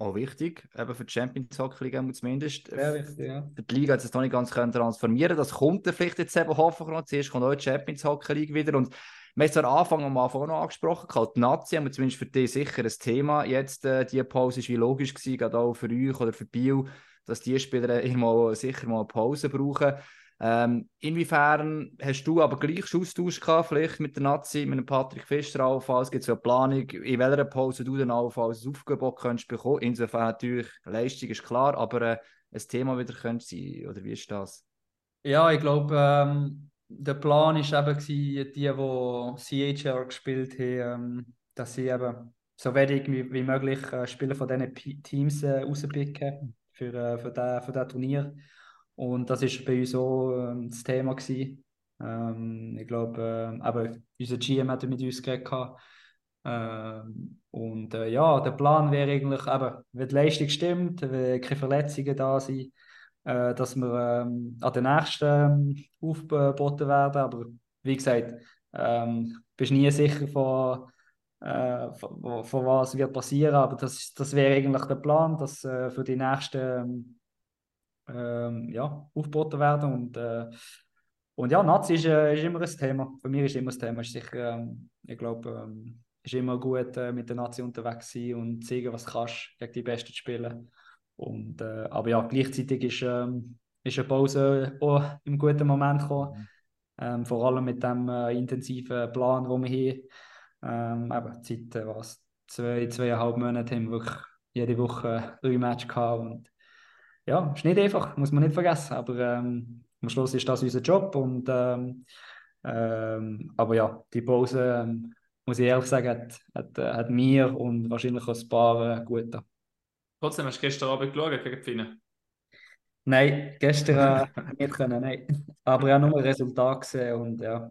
Auch wichtig, eben für die Champions Hockey Liga zumindest. Sehr wichtig, ja. Für die Liga hat es noch nicht ganz können transformieren Das kommt vielleicht jetzt eben hoffentlich noch. Zuerst kommt auch die Champions Hockey League wieder und wir haben es am Anfang am Anfang auch noch angesprochen, die Nazi haben wir zumindest für dich sicher ein Thema. Jetzt, äh, die Pause ist wie logisch gewesen, gerade auch für euch oder für Biel, dass die Spieler immer sicher mal eine Pause brauchen. Ähm, inwiefern hast du aber gleich Austausch gehabt, vielleicht mit der Nazi, mit dem Patrick Fischer allenfalls? Gibt es eine Planung, in welcher Pause du dann allenfalls ein Aufgebot könntest bekommen? Insofern natürlich, Leistung ist klar, aber äh, ein Thema wieder könnte sein, oder wie ist das? Ja, ich glaube, ähm, der Plan war eben, die, die CHR gespielt haben, dass sie eben so wenig wie, möglich äh, Spieler von diesen Teams äh, rauspicken für, äh, für, den, für Turnier. Und das war bei uns auch ähm, das Thema. Gewesen. Ähm, ich glaube, äh, unser GM hat mit uns geredet. Ähm, und äh, ja, der Plan wäre eigentlich, eben, wenn die Leistung stimmt, wenn keine Verletzungen da sind, äh, dass wir ähm, an den nächsten ähm, aufgeboten werden. Aber wie gesagt, ähm, bist nie sicher von, äh, von, von, was wird passieren, aber das, das wäre eigentlich der Plan, dass äh, für die nächsten ähm, ja, aufgeboten werden und äh, und ja, Nazi ist, äh, ist immer ein Thema. Für mich ist immer ein Thema. Ist sicher, ähm, ich glaube, ähm, ist immer gut äh, mit der Nazi unterwegs sein und zeigen, was du kannst, gegen die Besten zu spielen. Und, äh, aber ja, gleichzeitig ist, ähm, ist eine Pause auch im guten Moment gekommen. Mhm. Ähm, vor allem mit dem äh, intensiven Plan, den wir haben. Ähm, eben, seit äh, was, zwei, zweieinhalb Monaten haben wir wirklich jede Woche drei Matches gehabt. Und ja, ist nicht einfach, muss man nicht vergessen. Aber ähm, am Schluss ist das unser Job. Und, ähm, ähm, aber ja, die Pause, ähm, muss ich ehrlich sagen, hat, hat, äh, hat mir und wahrscheinlich auch ein paar äh, gut getan. Trotzdem hast du gestern Abend geschaut gegen die Finnen? Nein, gestern äh, nicht können, nein. Aber ich habe nur ein Resultat gesehen und ja.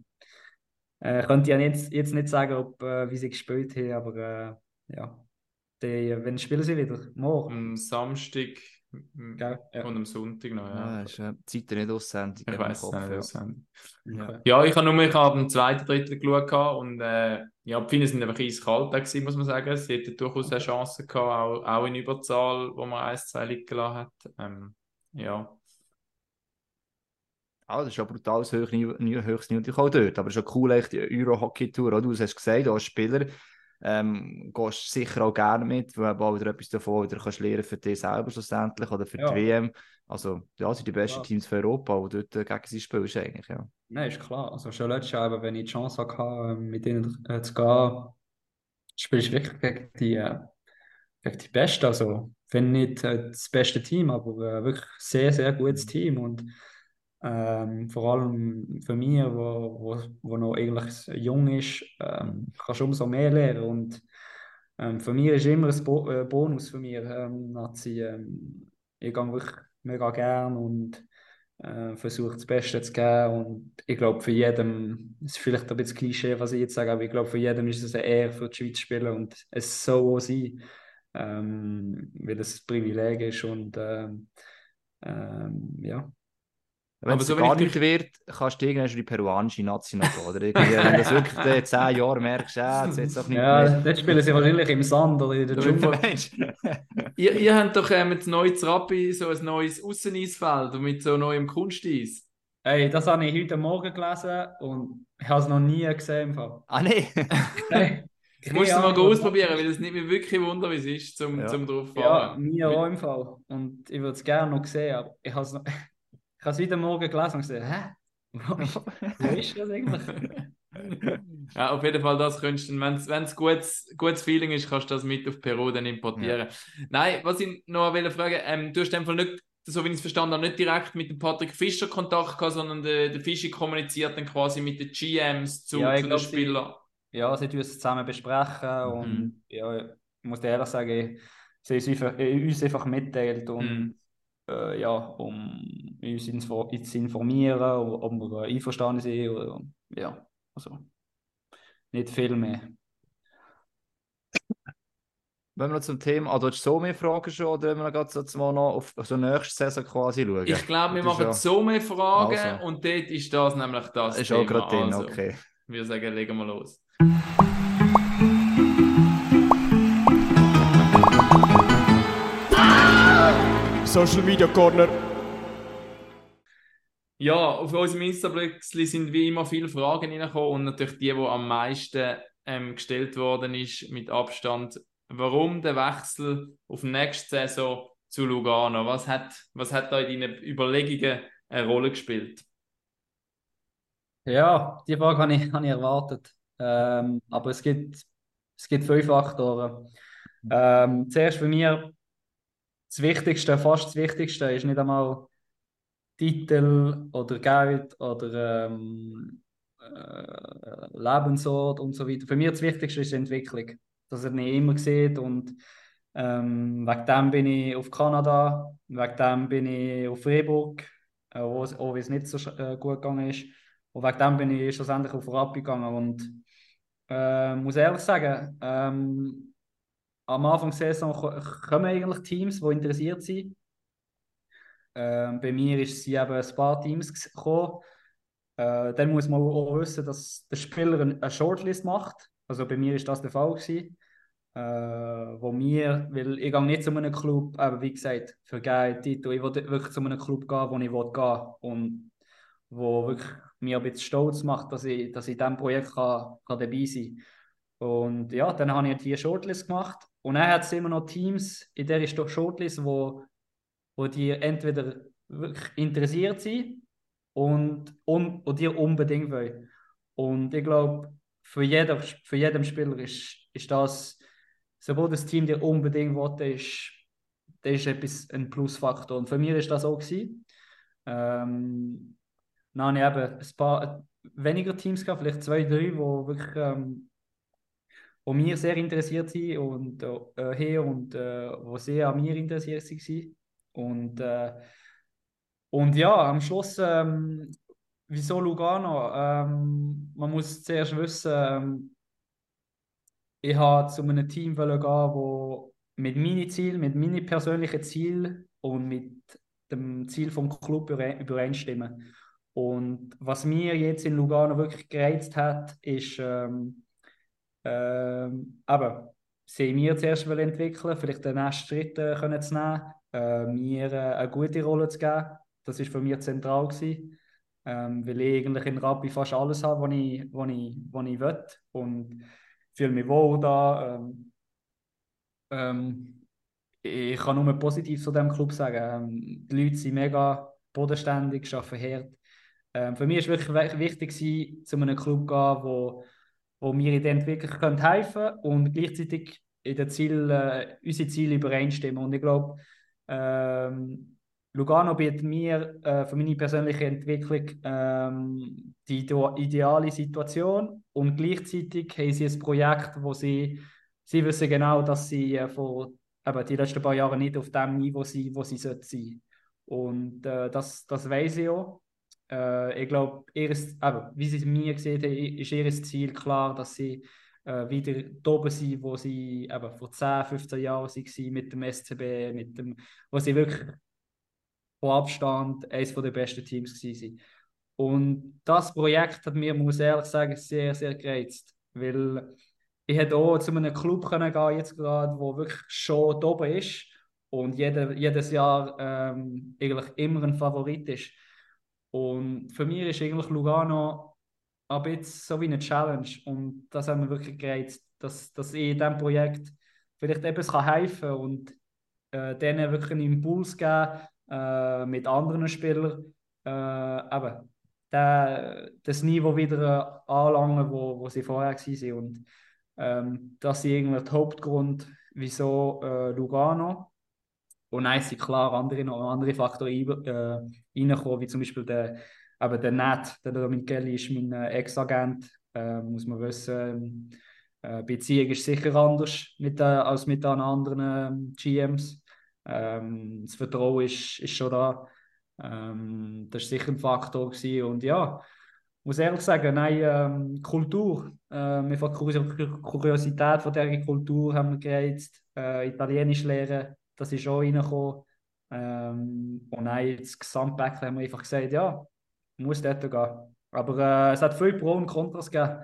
Äh, könnte ja jetzt, jetzt nicht sagen, ob, äh, wie sie gespielt haben, aber äh, ja. Die, wenn spielen sie wieder? Morgen? Am Samstag ja, ja. Und am Sonntag noch, ja. Ja, ist ja Zeit nicht aussendig. Ich weiß es nicht aussendig. Ja. ja, ich habe nur ich habe am zweiten, dritten geschaut und äh, ja, die Finnen sind einfach eiskalt gewesen, muss man sagen. Sie hätten durchaus eine Chance gehabt, auch, auch in Überzahl, wo man 1-2 liegen gelassen hat. Ähm, ja. Ah, das ist ja brutal das höchste Niveau auch dort. Aber es ist ja cool, echt die Euro-Hockey-Tour. Du hast gesagt, du als Spieler ähm, gehst sicher auch gerne mit, weil du auch wieder etwas davon wieder kannst lernen für dich selber schlussendlich oder für ja. die WM. Also, ja, sind die besten ja. Teams für Europa, die dort gegen sie spielst eigentlich, ja. Nein, ist klar. Also schon letztes Jahr, wenn ich die Chance hatte, ähm, mit ihnen äh, zu gehen, spielst du wirklich gegen die, äh, gegen die Besten. Also, wenn nicht äh, das beste Team, aber äh, wirklich sehr, sehr gutes Team und ähm, vor allem für mich, wo, wo, wo noch eigentlich jung ist, ähm, kannst du umso mehr lernen. Und ähm, für mich ist immer ein Bo äh, Bonus für mich, ähm, Nazi. Ähm, ich gehe wirklich mega gern und äh, versuche das Beste zu geben. Und ich glaube, für jedem, das ist vielleicht ein bisschen Klischee, was ich jetzt sage, aber ich glaube, für jedem ist es eine Ehre, für die Schweiz zu spielen und es auch sein, ähm, weil es ein Privileg ist. Und ähm, ähm ja. Wenn es so gar nicht wird, kannst du irgendwann schon die peruanische Nazi noch Oder irgendwie, wenn du das wirklich in zehn Jahren merkst, ja, jetzt jetzt auch nicht Ja, mehr. dann spielen sie wahrscheinlich im Sand oder in der Dschungel. ihr, ihr habt doch ähm, jetzt neu zu Rappi so ein neues Ausseneisfeld mit so neuem Kunsteis. Hey, das habe ich heute Morgen gelesen und ich habe es noch nie gesehen. Ah, nee. hey, ich muss es mal ausprobieren, weil es nicht mehr wirklich wunder, wie es ist, zum, ja. zum drauf fahren. Ja, mir auch im Fall. Und ich würde es gerne noch sehen, aber ich habe es noch. Ich habe es wieder morgen gelesen und gesagt, hä? Wo ist das eigentlich? ja, auf jeden Fall, das könntest du, wenn es ein gutes, gutes Feeling ist, kannst du das mit auf Peru dann importieren. Ja. Nein, was ich noch will fragen, ähm, du hast einfach nicht, so wie ich es verstanden habe, nicht direkt mit dem Patrick Fischer Kontakt gehabt, sondern der, der Fischer kommuniziert dann quasi mit den GMs zu, ja, zu den Spielern. Ja, sie tun es zusammen besprechen mhm. und ja, ich muss dir ehrlich sagen, sie uns einfach mitteilt und mhm äh, ja, um uns zu informieren, ob wir einverstanden sind. Oder, ja, also nicht viel mehr. Wenn wir noch zum Thema, also hast du so mehr Fragen schon oder wenn wir gerade so mal noch auf so nächste Saison quasi schauen? Ich glaube, wir machen so mehr Fragen also. und dort ist das nämlich das Ist Thema. auch gerade drin, also, okay. Wir sagen, legen wir los. Social Media Corner. Ja, auf unserem Insta-Blöckchen sind wie immer viele Fragen reingekommen und natürlich die, die am meisten ähm, gestellt worden ist, mit Abstand. Warum der Wechsel auf die nächste Saison zu Lugano? Was hat, was hat da in deinen Überlegungen eine Rolle gespielt? Ja, die Frage habe ich, habe ich erwartet. Ähm, aber es gibt, es gibt fünf Faktoren. Ähm, zuerst für mich das Wichtigste, fast das Wichtigste, ist nicht einmal Titel oder Geld oder ähm, äh, Lebensort und so weiter. Für mich das Wichtigste ist die Entwicklung, dass er nicht immer sieht und ähm, wegen dem bin ich auf Kanada, wegen dem bin ich auf Freiburg, äh, wo, wo es nicht so äh, gut gegangen ist. Und wegen dem bin ich schlussendlich auf Rappi gegangen und äh, muss ehrlich sagen, ähm, am Anfang der Saison kommen eigentlich Teams, die interessiert sind. äh, bei mir ist sie eben ein paar Teams gekommen. Äh, dann muss man auch wissen, dass der Spieler eine Shortlist macht. Also bei mir ist das der Fall gewesen. Äh, wo mir, weil ich gehe nicht zu einem Club, aber wie gesagt, für geile Titel. Ich will wirklich zu einem Club gehen, wo ich will gehen und wo wirklich mir ein bisschen stolz macht, dass ich, dass ich in diesem Projekt kann, kann dabei sein kann. Und ja, dann habe ich die Shortlist gemacht. Und dann hat es immer noch Teams in dieser Shortlist, wo, wo die entweder wirklich interessiert sind und, und, und die unbedingt wollen. Und ich glaube, für, jeder, für jeden Spieler ist, ist das, sowohl das Team dir unbedingt will, ist, das ist etwas, ein Plusfaktor. Und für mich ist das auch gewesen. Ähm, dann habe ich eben ein paar weniger Teams gehabt, vielleicht zwei, drei, wo wirklich ähm, wo mir sehr interessiert sind und äh, hier und äh, wo sehr an mir interessiert waren. Und, äh, und ja, am Schluss, ähm, wieso Lugano? Ähm, man muss zuerst wissen, ähm, ich habe zu einem Team gehen, wo mit meinen Zielen, mit meinen persönlichen Zielen und mit dem Ziel vom Club übereinstimmen. Und was mir jetzt in Lugano wirklich gereizt hat, ist, ähm, ähm, aber sie mir zuerst entwickeln, vielleicht den nächsten Schritt äh, können zu nehmen, äh, mir äh, eine gute Rolle zu geben. Das ist für mich zentral gewesen, ähm, weil ich eigentlich in Rappi fast alles habe, was ich, was ich, was ich will und fühle mich wohl da. Ähm, ähm, ich kann nur positiv zu diesem Club sagen. Ähm, die Leute sind mega bodenständig, arbeiten hart. Ähm, für mich war es wirklich wichtig, zu einem Club zu gehen, wo, wo mir in der Entwicklung können und gleichzeitig in den Ziel, äh, unsere Ziele übereinstimmen. Und ich glaube, ähm, Lugano bietet mir äh, für meine persönliche Entwicklung ähm, die ideale Situation und gleichzeitig haben sie ein Projekt, wo sie, sie wissen genau, dass sie äh, vor eben, die letzten paar Jahre nicht auf dem Niveau sind, wo sie sein sollten. Und äh, das, das weiß ich auch. Äh, ich glaube, wie sie es mir gesehen haben, ist ihr Ziel klar, dass sie äh, wieder oben sind, wo sie eben vor 10, 15 Jahren waren mit dem SCB, mit dem, wo sie wirklich von Abstand eines der besten Teams waren. Und das Projekt hat mir, muss ich ehrlich sagen, sehr, sehr gereizt. Weil ich hätte auch zu einem Club können gehen, jetzt gerade, wo wirklich schon oben ist und jede, jedes Jahr ähm, eigentlich immer ein Favorit ist. Und für mich ist eigentlich Lugano aber jetzt so wie eine Challenge und das haben wir wirklich gereizt, dass, dass ich in diesem Projekt vielleicht etwas helfen kann und äh, denen wirklich einen Impuls geben äh, mit anderen Spielern. Äh, eben, der, das Niveau wieder anlangen, wo, wo sie vorher waren. Und ähm, das ist irgendwie der Hauptgrund, wieso äh, Lugano. Und dann sind klar andere, andere Faktoren äh, reingekommen, wie zum Beispiel der, eben der Net, der Dominik Kelly ist mein äh, Ex-Agent, äh, muss man wissen. Äh, Beziehung ist sicher anders mit, äh, als mit den anderen GMs. Ähm, das Vertrauen ist, ist schon da. Ähm, das war sicher ein Faktor. Gewesen. Und ja, muss ehrlich sagen, nein, ähm, Kultur, äh, mit der Kuriosität von dieser Kultur haben wir gereizt, äh, Italienisch lernen, das ist auch reingekommen. Ähm, und nein, das Gesamtpack haben wir einfach gesagt, ja, muss dort gehen. Aber äh, es hat viele Pro und Kontras gegeben.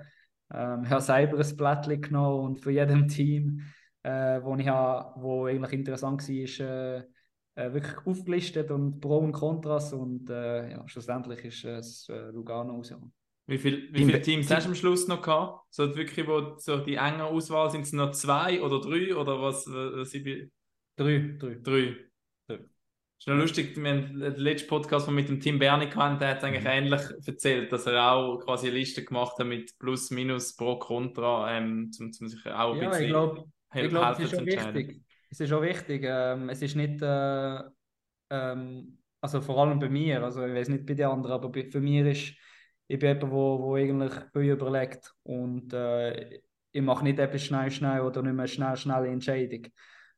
Ähm, ich habe selber ein Blättchen genommen und für jedem Team äh, wo ich habe, wo eigentlich interessant war, ist äh, äh, wirklich aufgelistet und Pro und Kontras und äh, ja, schlussendlich ist es äh, Lugano rausgekommen. Wie, viel, wie viele Teams hast du am Schluss noch gehabt? So wirklich, wo so die enge Auswahl sind es noch zwei oder drei oder was? was drei, drei. Drei. drei. Ist noch lustig, wir haben den letzten Podcast, den wir mit dem Tim Berni hatten, der hat eigentlich mhm. ähnlich erzählt, dass er auch quasi eine Liste gemacht hat mit Plus, Minus, Pro, Contra, ähm, um, um sich auch ein ja, bisschen ich glaub, ich glaube, es ist auch wichtig. Es ist auch wichtig. Ähm, es ist nicht, äh, ähm, also vor allem bei mir, also ich weiß nicht bei den anderen, aber bei, für mich ist, ich bin jemand, wo, wo eigentlich viel überlegt und äh, ich mache nicht etwas schnell, schnell oder nicht mehr schnell, schnelle Entscheidung.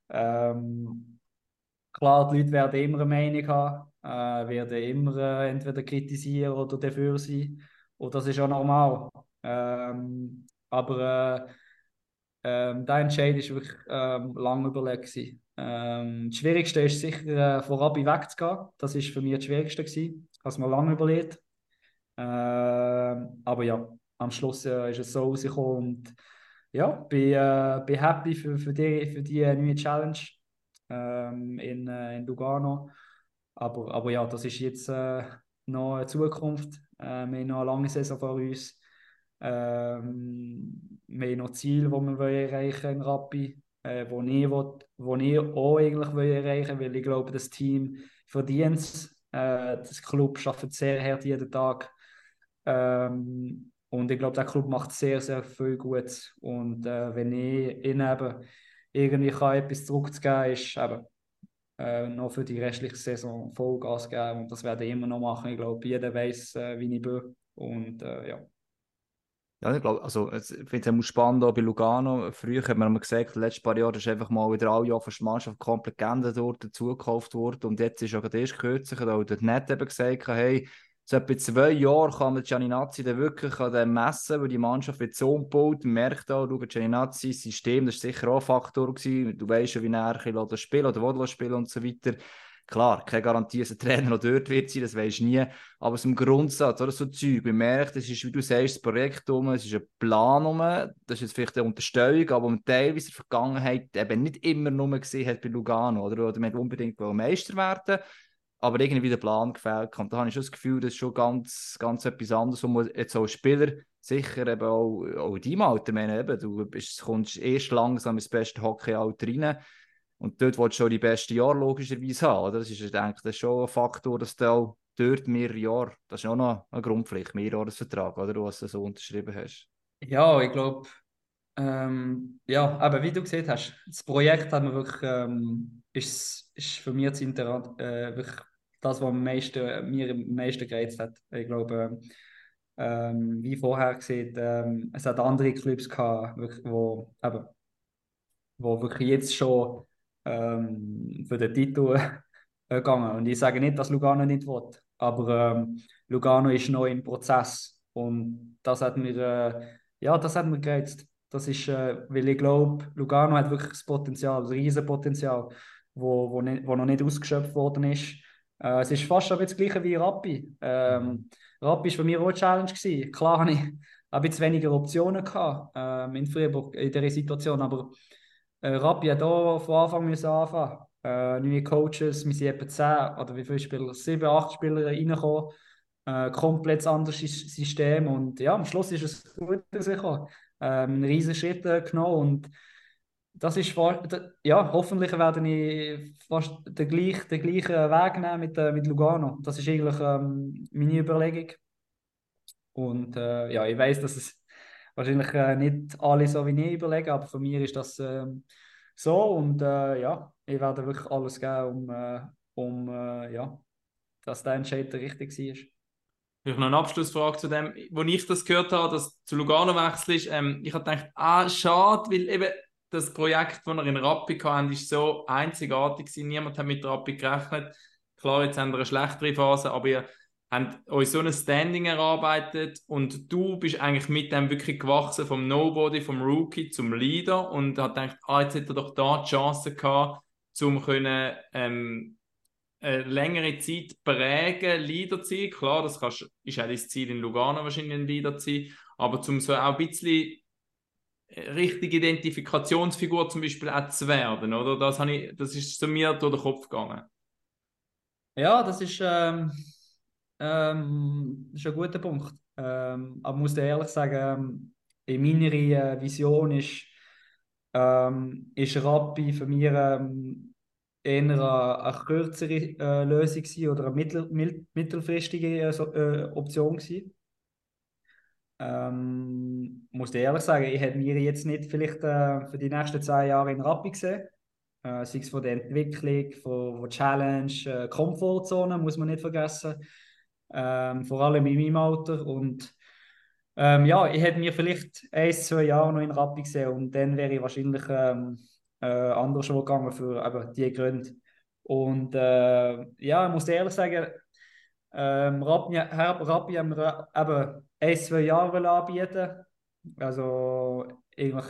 Ähm, klar, die Leute werden immer eine Meinung haben, äh, werden immer äh, entweder kritisieren oder dafür sein. Und das ist auch normal. Ähm, aber äh, ähm, der Entscheid war wirklich ähm, lange überlegt. Ähm, das Schwierigste ist sicher, äh, von wegzugehen. Das ist für mich das Schwierigste gewesen. Habe mir lange überlegt. Ähm, aber ja, am Schluss äh, ist es so rausgekommen ja, bin, äh, bin happy für, für, die, für die neue Challenge ähm, in, äh, in Lugano. Aber, aber ja, das ist jetzt äh, noch eine Zukunft. Äh, wir haben noch eine lange Saison vor uns. Ähm, wir haben noch Ziele, die wir erreichen in Rappi, äh, wo, ich ich auch eigentlich will erreichen will, weil ich glaube, das Team verdient es. Äh, das Club arbeitet sehr hart jeden Tag. Ähm, und ich glaube, der Club macht sehr, sehr viel gut. Und äh, wenn ich ihnen eben irgendwie kann, etwas zurückzugeben ist eben äh, noch für die restliche Saison Vollgas geben. Und das werde ich immer noch machen. Ich glaube, jeder weiß, äh, wie ich bin. Und äh, ja. Ja, ich glaube, also, ich finde es spannend auch bei Lugano. Früher hat man immer gesagt, in den letzten paar Jahren ist einfach mal wieder alle Jahre die Mannschaft komplett geändert worden, dazugekauft worden. Und jetzt ist auch erst kürzlich, da hat Net eben gesagt, hey, so etwa zwei Jahre kann man Gianninazzi dann wirklich an dem messen, weil die Mannschaft wird so umgebaut, man merkt auch, schau, Gianninazzi, System, das war sicher auch ein Faktor, gewesen. du weißt ja, wie er ein spielen oder wo spielen und so weiter. Klar, keine Garantie, dass ein Trainer noch dort wird sein, das weisst du nie. Aber im Grundsatz, oder so Zeug, man merkt, es ist, wie du sagst, das Projekt um, es ist ein Plan um, das ist jetzt vielleicht eine Unterstellung, aber man teilweise in der Vergangenheit eben nicht immer nur gesehen hat bei Lugano, oder, oder man unbedingt Meister werden aber irgendwie der Plan gefällt. Und da habe ich schon das Gefühl, das ist schon ganz, ganz etwas anderes, wo man jetzt als Spieler sicher eben auch, auch in deinem Alter, meine, eben, du bist, kommst erst langsam ins beste Hockeyalter rein und dort willst du schon die besten Jahre logischerweise haben. Oder? Das ist, denke ist schon ein Faktor, dass du auch dort mehrere Jahre, das ist auch noch eine Grundpflicht, Mehrjahresvertrag, oder, was du so unterschrieben hast. Ja, ich glaube, ähm, ja, aber wie du gesehen hast, das Projekt hat mir wirklich, ähm, ist, ist für mich das Inter äh, das, was am meisten, mir am meisten gereizt hat. Ich glaube, ähm, wie vorher gesehen, ähm, es hat andere Clubs gehabt, wirklich, wo, eben, wo wirklich jetzt schon ähm, für den Titel gegangen. Und ich sage nicht, dass Lugano nicht will, aber ähm, Lugano ist noch im Prozess und das hat mir, äh, ja, das hat mir gereizt. Das ist, äh, weil ich glaube, Lugano hat wirklich das Potenzial, das riesen Potenzial, wo, wo, nicht, wo noch nicht ausgeschöpft worden ist. Äh, es ist fast ein bisschen das gleiche wie Rappi. Ähm, Rappi war für mich auch eine Challenge. Gewesen. Klar hatte ich ein bisschen weniger Optionen gehabt, ähm, in Freiburg in dieser Situation, aber äh, Rappi hat auch von Anfang müssen anfangen. Äh, neue Coaches, wir sind etwa 10 oder wie viele Spieler? 7, 8 Spieler reingekommen. Äh, komplett anderes System und ja, am Schluss ist es gut rausgekommen. Ähm, einen riesen Schritt äh, genommen und das ist ja, hoffentlich werde ich fast den, gleich, den gleichen Weg nehmen mit, äh, mit Lugano. Das ist eigentlich ähm, meine Überlegung. Und äh, ja, ich weiß, dass es wahrscheinlich äh, nicht alle so wie ich überlegen, aber für mich ist das äh, so und äh, ja, ich werde wirklich alles geben, um, äh, um ja, dass der Entscheid richtig war. Vielleicht noch eine Abschlussfrage zu dem, wo ich das gehört habe, dass zu Lugano wechselst. Ähm, ich habe gedacht, ah, schade, weil eben das Projekt, das wir in Rappi hatten, ist so einzigartig gewesen. Niemand hat mit Rappi gerechnet. Klar, jetzt haben wir eine schlechtere Phase, aber ihr habt euch so ein Standing erarbeitet und du bist eigentlich mit dem wirklich gewachsen vom Nobody, vom Rookie zum Leader und hat gedacht, ah, jetzt hätte er doch da die Chance gehabt, um können, ähm, eine längere Zeit prägen, Leader zu sein. Klar, das kannst, ist auch das Ziel in Lugano wahrscheinlich ein Leader zu sein, aber zum so auch ein bisschen richtige Identifikationsfigur zum Beispiel auch zu werden, oder? Das, habe ich, das ist zu mir durch den Kopf gegangen. Ja, das ist, ähm, ähm, das ist ein guter Punkt. Ähm, aber ich muss dir ehrlich sagen, in meiner äh, Vision ist, ähm, ist Rappi für mich ähm, eher eine, kürzere äh, Lösung oder eine mittel, mittelfristige äh, äh, Option gewesen. Ähm, muss ich ehrlich sagen, ich hätte mir jetzt nicht vielleicht äh, für die nächsten zwei Jahre in Rappi gesehen. Äh, sei es von der Entwicklung, von, von Challenge, äh, Komfortzone, muss man nicht vergessen. Ähm, vor allem in meinem Alter. Und ähm, ja, ich hätte mir vielleicht ein, zwei Jahre noch in Rappi gesehen und dann wäre ich wahrscheinlich ähm, äh, anders gegangen für eben diese Gründe. Und äh, ja, ich muss ehrlich sagen, ähm, Rappi, Rappi haben wir eben ein, zwei Jahre anbieten. Also eigentlich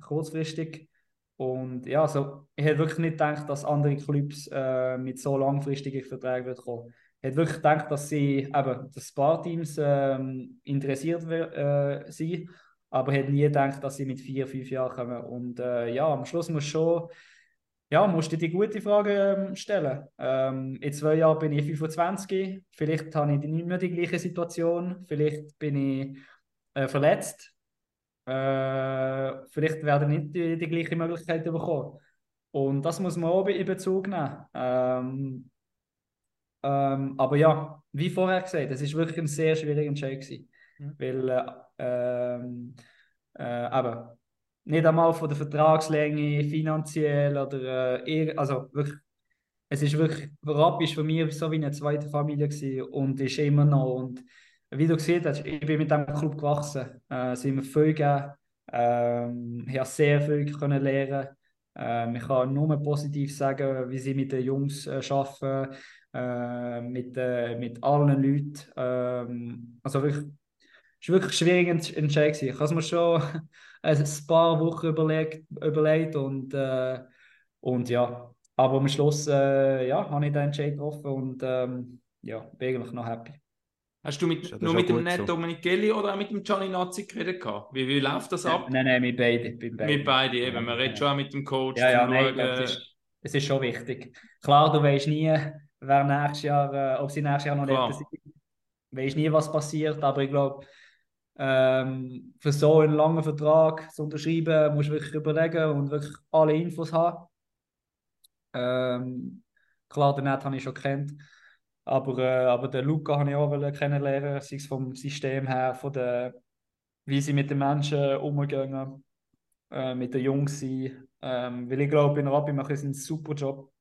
kurzfristig. Und ja, also, ich hätte wirklich nicht gedacht, dass andere Clubs äh, mit so langfristigen Verträgen kommen. Ich hätte wirklich gedacht, dass sie eben, dass Spa-Teams ähm, interessiert äh, sind, aber ich hätte nie gedacht, dass sie mit vier, fünf Jahren kommen. Und äh, ja, am Schluss muss schon ja, musst du die gute Frage ähm, stellen. Ähm, in zwei Jahren bin ich 25, vielleicht habe ich nicht mehr die gleiche Situation, vielleicht bin ich äh, verletzt, äh, vielleicht werde ich nicht die, die gleiche Möglichkeit bekommen. Und das muss man auch in Bezug nehmen. Ähm, ähm, aber ja, wie vorher gesagt, es ist wirklich ein sehr schwieriger Entscheid gewesen. Mhm. Weil, äh, ähm, äh, aber nicht einmal von der Vertragslänge, finanziell oder äh, also wirklich, es ist wirklich, Rap ist für mich so wie eine zweite Familie gewesen und ist immer noch und wie du gesehen hast, ich bin mit diesem Club gewachsen, äh, sind wir viel gegeben, ähm, ich habe sehr viel können lernen. Ähm, ich kann nur positiv sagen, wie sie mit den Jungs äh, arbeiten, äh, mit, äh, mit allen Leuten, ähm, also wirklich, es war wirklich schwierig entscheidend. Ich habe es mir schon ein paar Wochen überlegt, überlegt und, äh, und ja, aber am Schluss äh, ja, habe ich den Entscheid getroffen und ähm, ja, bin eigentlich noch happy. Hast du mit, nur mit dem Ned so. Domenichelli oder auch mit dem Gianni Nazzi geredet? Wie, wie läuft das ab? Nein, nein, mit beiden. Mit beiden, mit beiden eben. Man redet schon auch mit dem Coach. Ja, ja, nein, glaub, das, ist, das ist schon wichtig. Klar, du weißt nie, wer nächstes Jahr, äh, ob sie nächstes Jahr noch Klar. nicht sind. Du weißt nie, was passiert, aber ich glaube, ähm, für so einen langen Vertrag zu unterschreiben, musst du wirklich überlegen und wirklich alle Infos haben. Ähm, klar, den Net habe ich schon kennt, aber, äh, aber den Luca habe ich auch kennenlernen, sei es vom System her, von der, wie sie mit den Menschen umgehen, äh, mit den Jungs sind. Ähm, weil ich glaube, in Rappi machen sie einen super Job.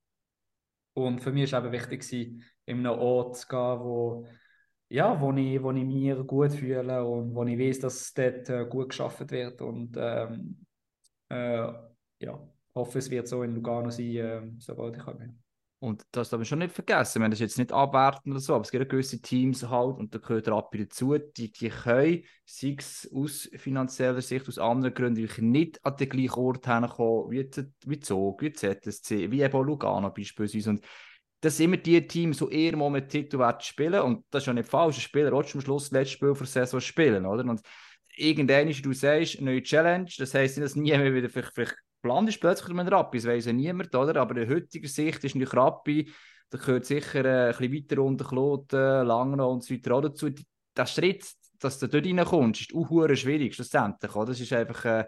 Und für mich war es eben wichtig, in einem Ort zu gehen, wo ja, wo ich, wo ich mir gut fühle und wo ich weiß, dass dort äh, gut geschafft wird. Und ähm, äh, ja, hoffe, es wird so in Lugano sein, äh, sobald ich komme. Und das darf man schon nicht vergessen. Wir das jetzt nicht abwerten oder so, aber es gibt gewisse Teams halt, und da gehört Rappi dazu, die, die können, sei es aus finanzieller Sicht, aus anderen Gründen, nicht an den gleichen Ort hinkommen, wie, wie Zog, wie ZSC, wie eben Lugano beispielsweise. Und das sind immer die Teams, die eher mal mit Titel spielen und das ist ja nicht falsch, ein Spieler will am Schluss das letzte Spiel der Saison spielen, oder? Und irgendwann du sagst, eine neue Challenge, das heisst nicht, dass nie mehr wieder vielleicht, vielleicht geplant ist, plötzlich mit Rappi, das weiss ja niemand, oder? Aber in heutiger Sicht ist natürlich Rappi, da gehört sicher äh, ein bisschen weiter unter Kloten, Langnau und so weiter auch dazu. Der Schritt, dass du dort reinkommst, ist auch schwierig, schlussendlich, oder? Das ist einfach, äh,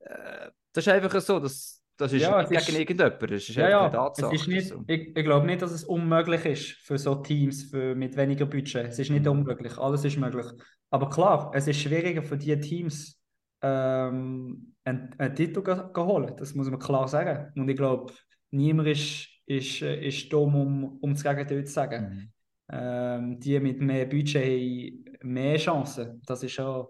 äh, das ist einfach so, dass das ist ja, gegen ist, irgendjemanden, das ist ja, ja, Tatsache. Es ist nicht, so. ich, ich glaube nicht, dass es unmöglich ist für so Teams für, mit weniger Budget. Es ist nicht mhm. unmöglich, alles ist möglich. Aber klar, es ist schwieriger für diese Teams, ähm, einen, einen Titel zu holen. Das muss man klar sagen. Und ich glaube, niemand ist, ist, ist dumm, um, um das Gegenteil zu sagen. Mhm. Ähm, die mit mehr Budget haben mehr Chancen. Das ist ja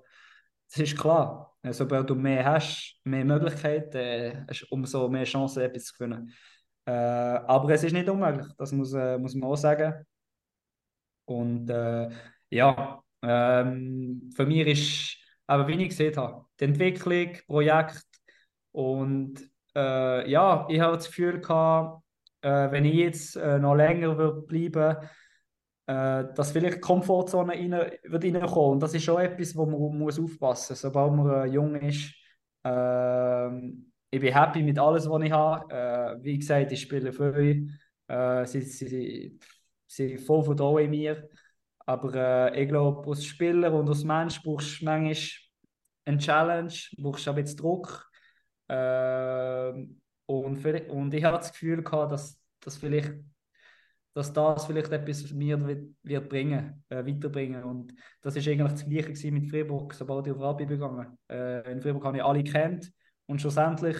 das ist klar. Äh, sobald du mehr hast, mehr Möglichkeiten, äh, hast umso mehr Chancen, etwas zu gewinnen. Äh, aber es ist nicht unmöglich, das muss, äh, muss man auch sagen. Und äh, ja, ähm, für mich ist, aber wie ich gesehen habe, die Entwicklung, Projekt und äh, ja, ich habe das Gefühl gehabt, wenn ich jetzt noch länger würde bleiben äh, dass vielleicht die Komfortzone rein, wird reinkommen. Und das ist schon etwas, wo man muss aufpassen muss, sobald man äh, jung ist. Äh, ich bin happy mit alles, was ich habe. Äh, wie gesagt, ich spiele viel. Äh, sie, sie, sie sind voll Vertrauen in mir. Aber ich glaube, als Spieler und als Mensch brauchst du manchmal eine Challenge, brauchst du ein bisschen Druck. Äh, und, und ich habe das Gefühl gehabt, dass, dass vielleicht dass das vielleicht etwas mir wird bringen, äh, weiterbringen. Und das ist eigentlich das Gleiche mit Fribourg, sobald ich auf Rabbi begangen. Äh, in Fribourg habe ich alle kennt und schlussendlich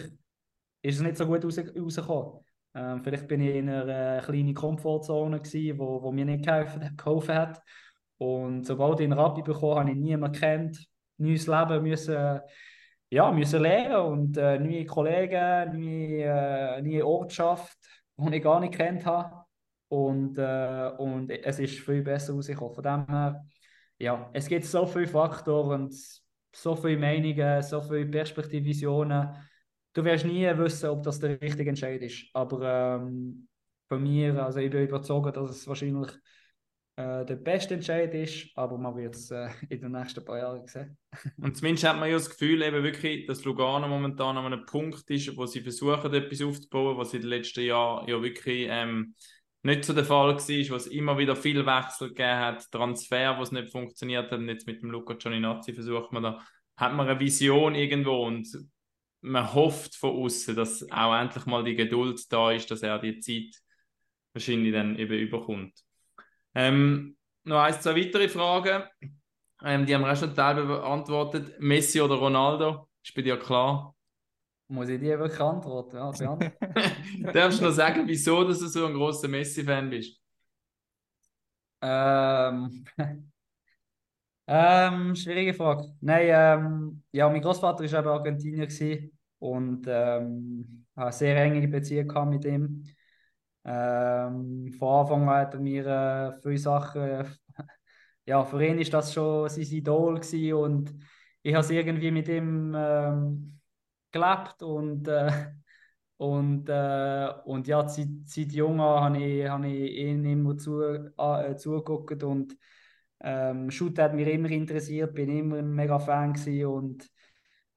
ist es nicht so gut raus, rausgekommen. Ähm, vielleicht bin ich in einer äh, kleinen Komfortzone gewesen, wo, wo mir nicht geholfen, geholfen hat. Und sobald ich in Rabbi bekommen habe ich niemanden kennt, neues Leben müssen, ja, müssen lernen und äh, neue Kollegen, neue, äh, neue Ortschaft, die ich gar nicht kennt habe. Und, äh, und es ist viel besser rausgekommen. Von dem her, ja, es gibt so viele Faktoren und so viele Meinungen, so viele Perspektivvisionen. du wirst nie wissen, ob das der richtige Entscheid ist. Aber ähm, bei mir, also ich bin überzeugt, dass es wahrscheinlich äh, der beste Entscheid ist, aber man wird es äh, in den nächsten paar Jahren sehen. Und zumindest hat man ja das Gefühl, eben wirklich, dass Lugano momentan an einem Punkt ist, wo sie versuchen, etwas aufzubauen, was in den letzten Jahren ja wirklich ähm, nicht so der Fall war, wo es immer wieder viel Wechsel gegeben hat, Transfer, was nicht funktioniert hat. Und jetzt mit dem Luca Giovinazzi versucht man da, hat man eine Vision irgendwo und man hofft von außen, dass auch endlich mal die Geduld da ist, dass er die Zeit wahrscheinlich dann eben überkommt. Ähm, noch ein, zwei weitere Fragen. Ähm, die haben wir auch schon teilweise beantwortet. Messi oder Ronaldo? Ist bei dir klar? Muss ich dir wirklich antworten? Ja, Darfst du noch sagen, wieso dass du so ein großer Messi-Fan bist? Ähm, ähm, schwierige Frage. Nein, ähm, ja, mein Großvater war eben Argentinier und ähm, eine sehr enge Beziehung mit ihm. Ähm, von Anfang an hat er mir äh, viele Sachen, äh, ja, für ihn ist das schon sein Idol gewesen und ich habe es irgendwie mit ihm ähm, gelebt und, äh, und, äh, und ja, seit, seit jung habe ich, habe ich ihn immer zu, äh, zugeguckt und ähm, Shoot hat mich immer interessiert, bin immer ein mega Fan und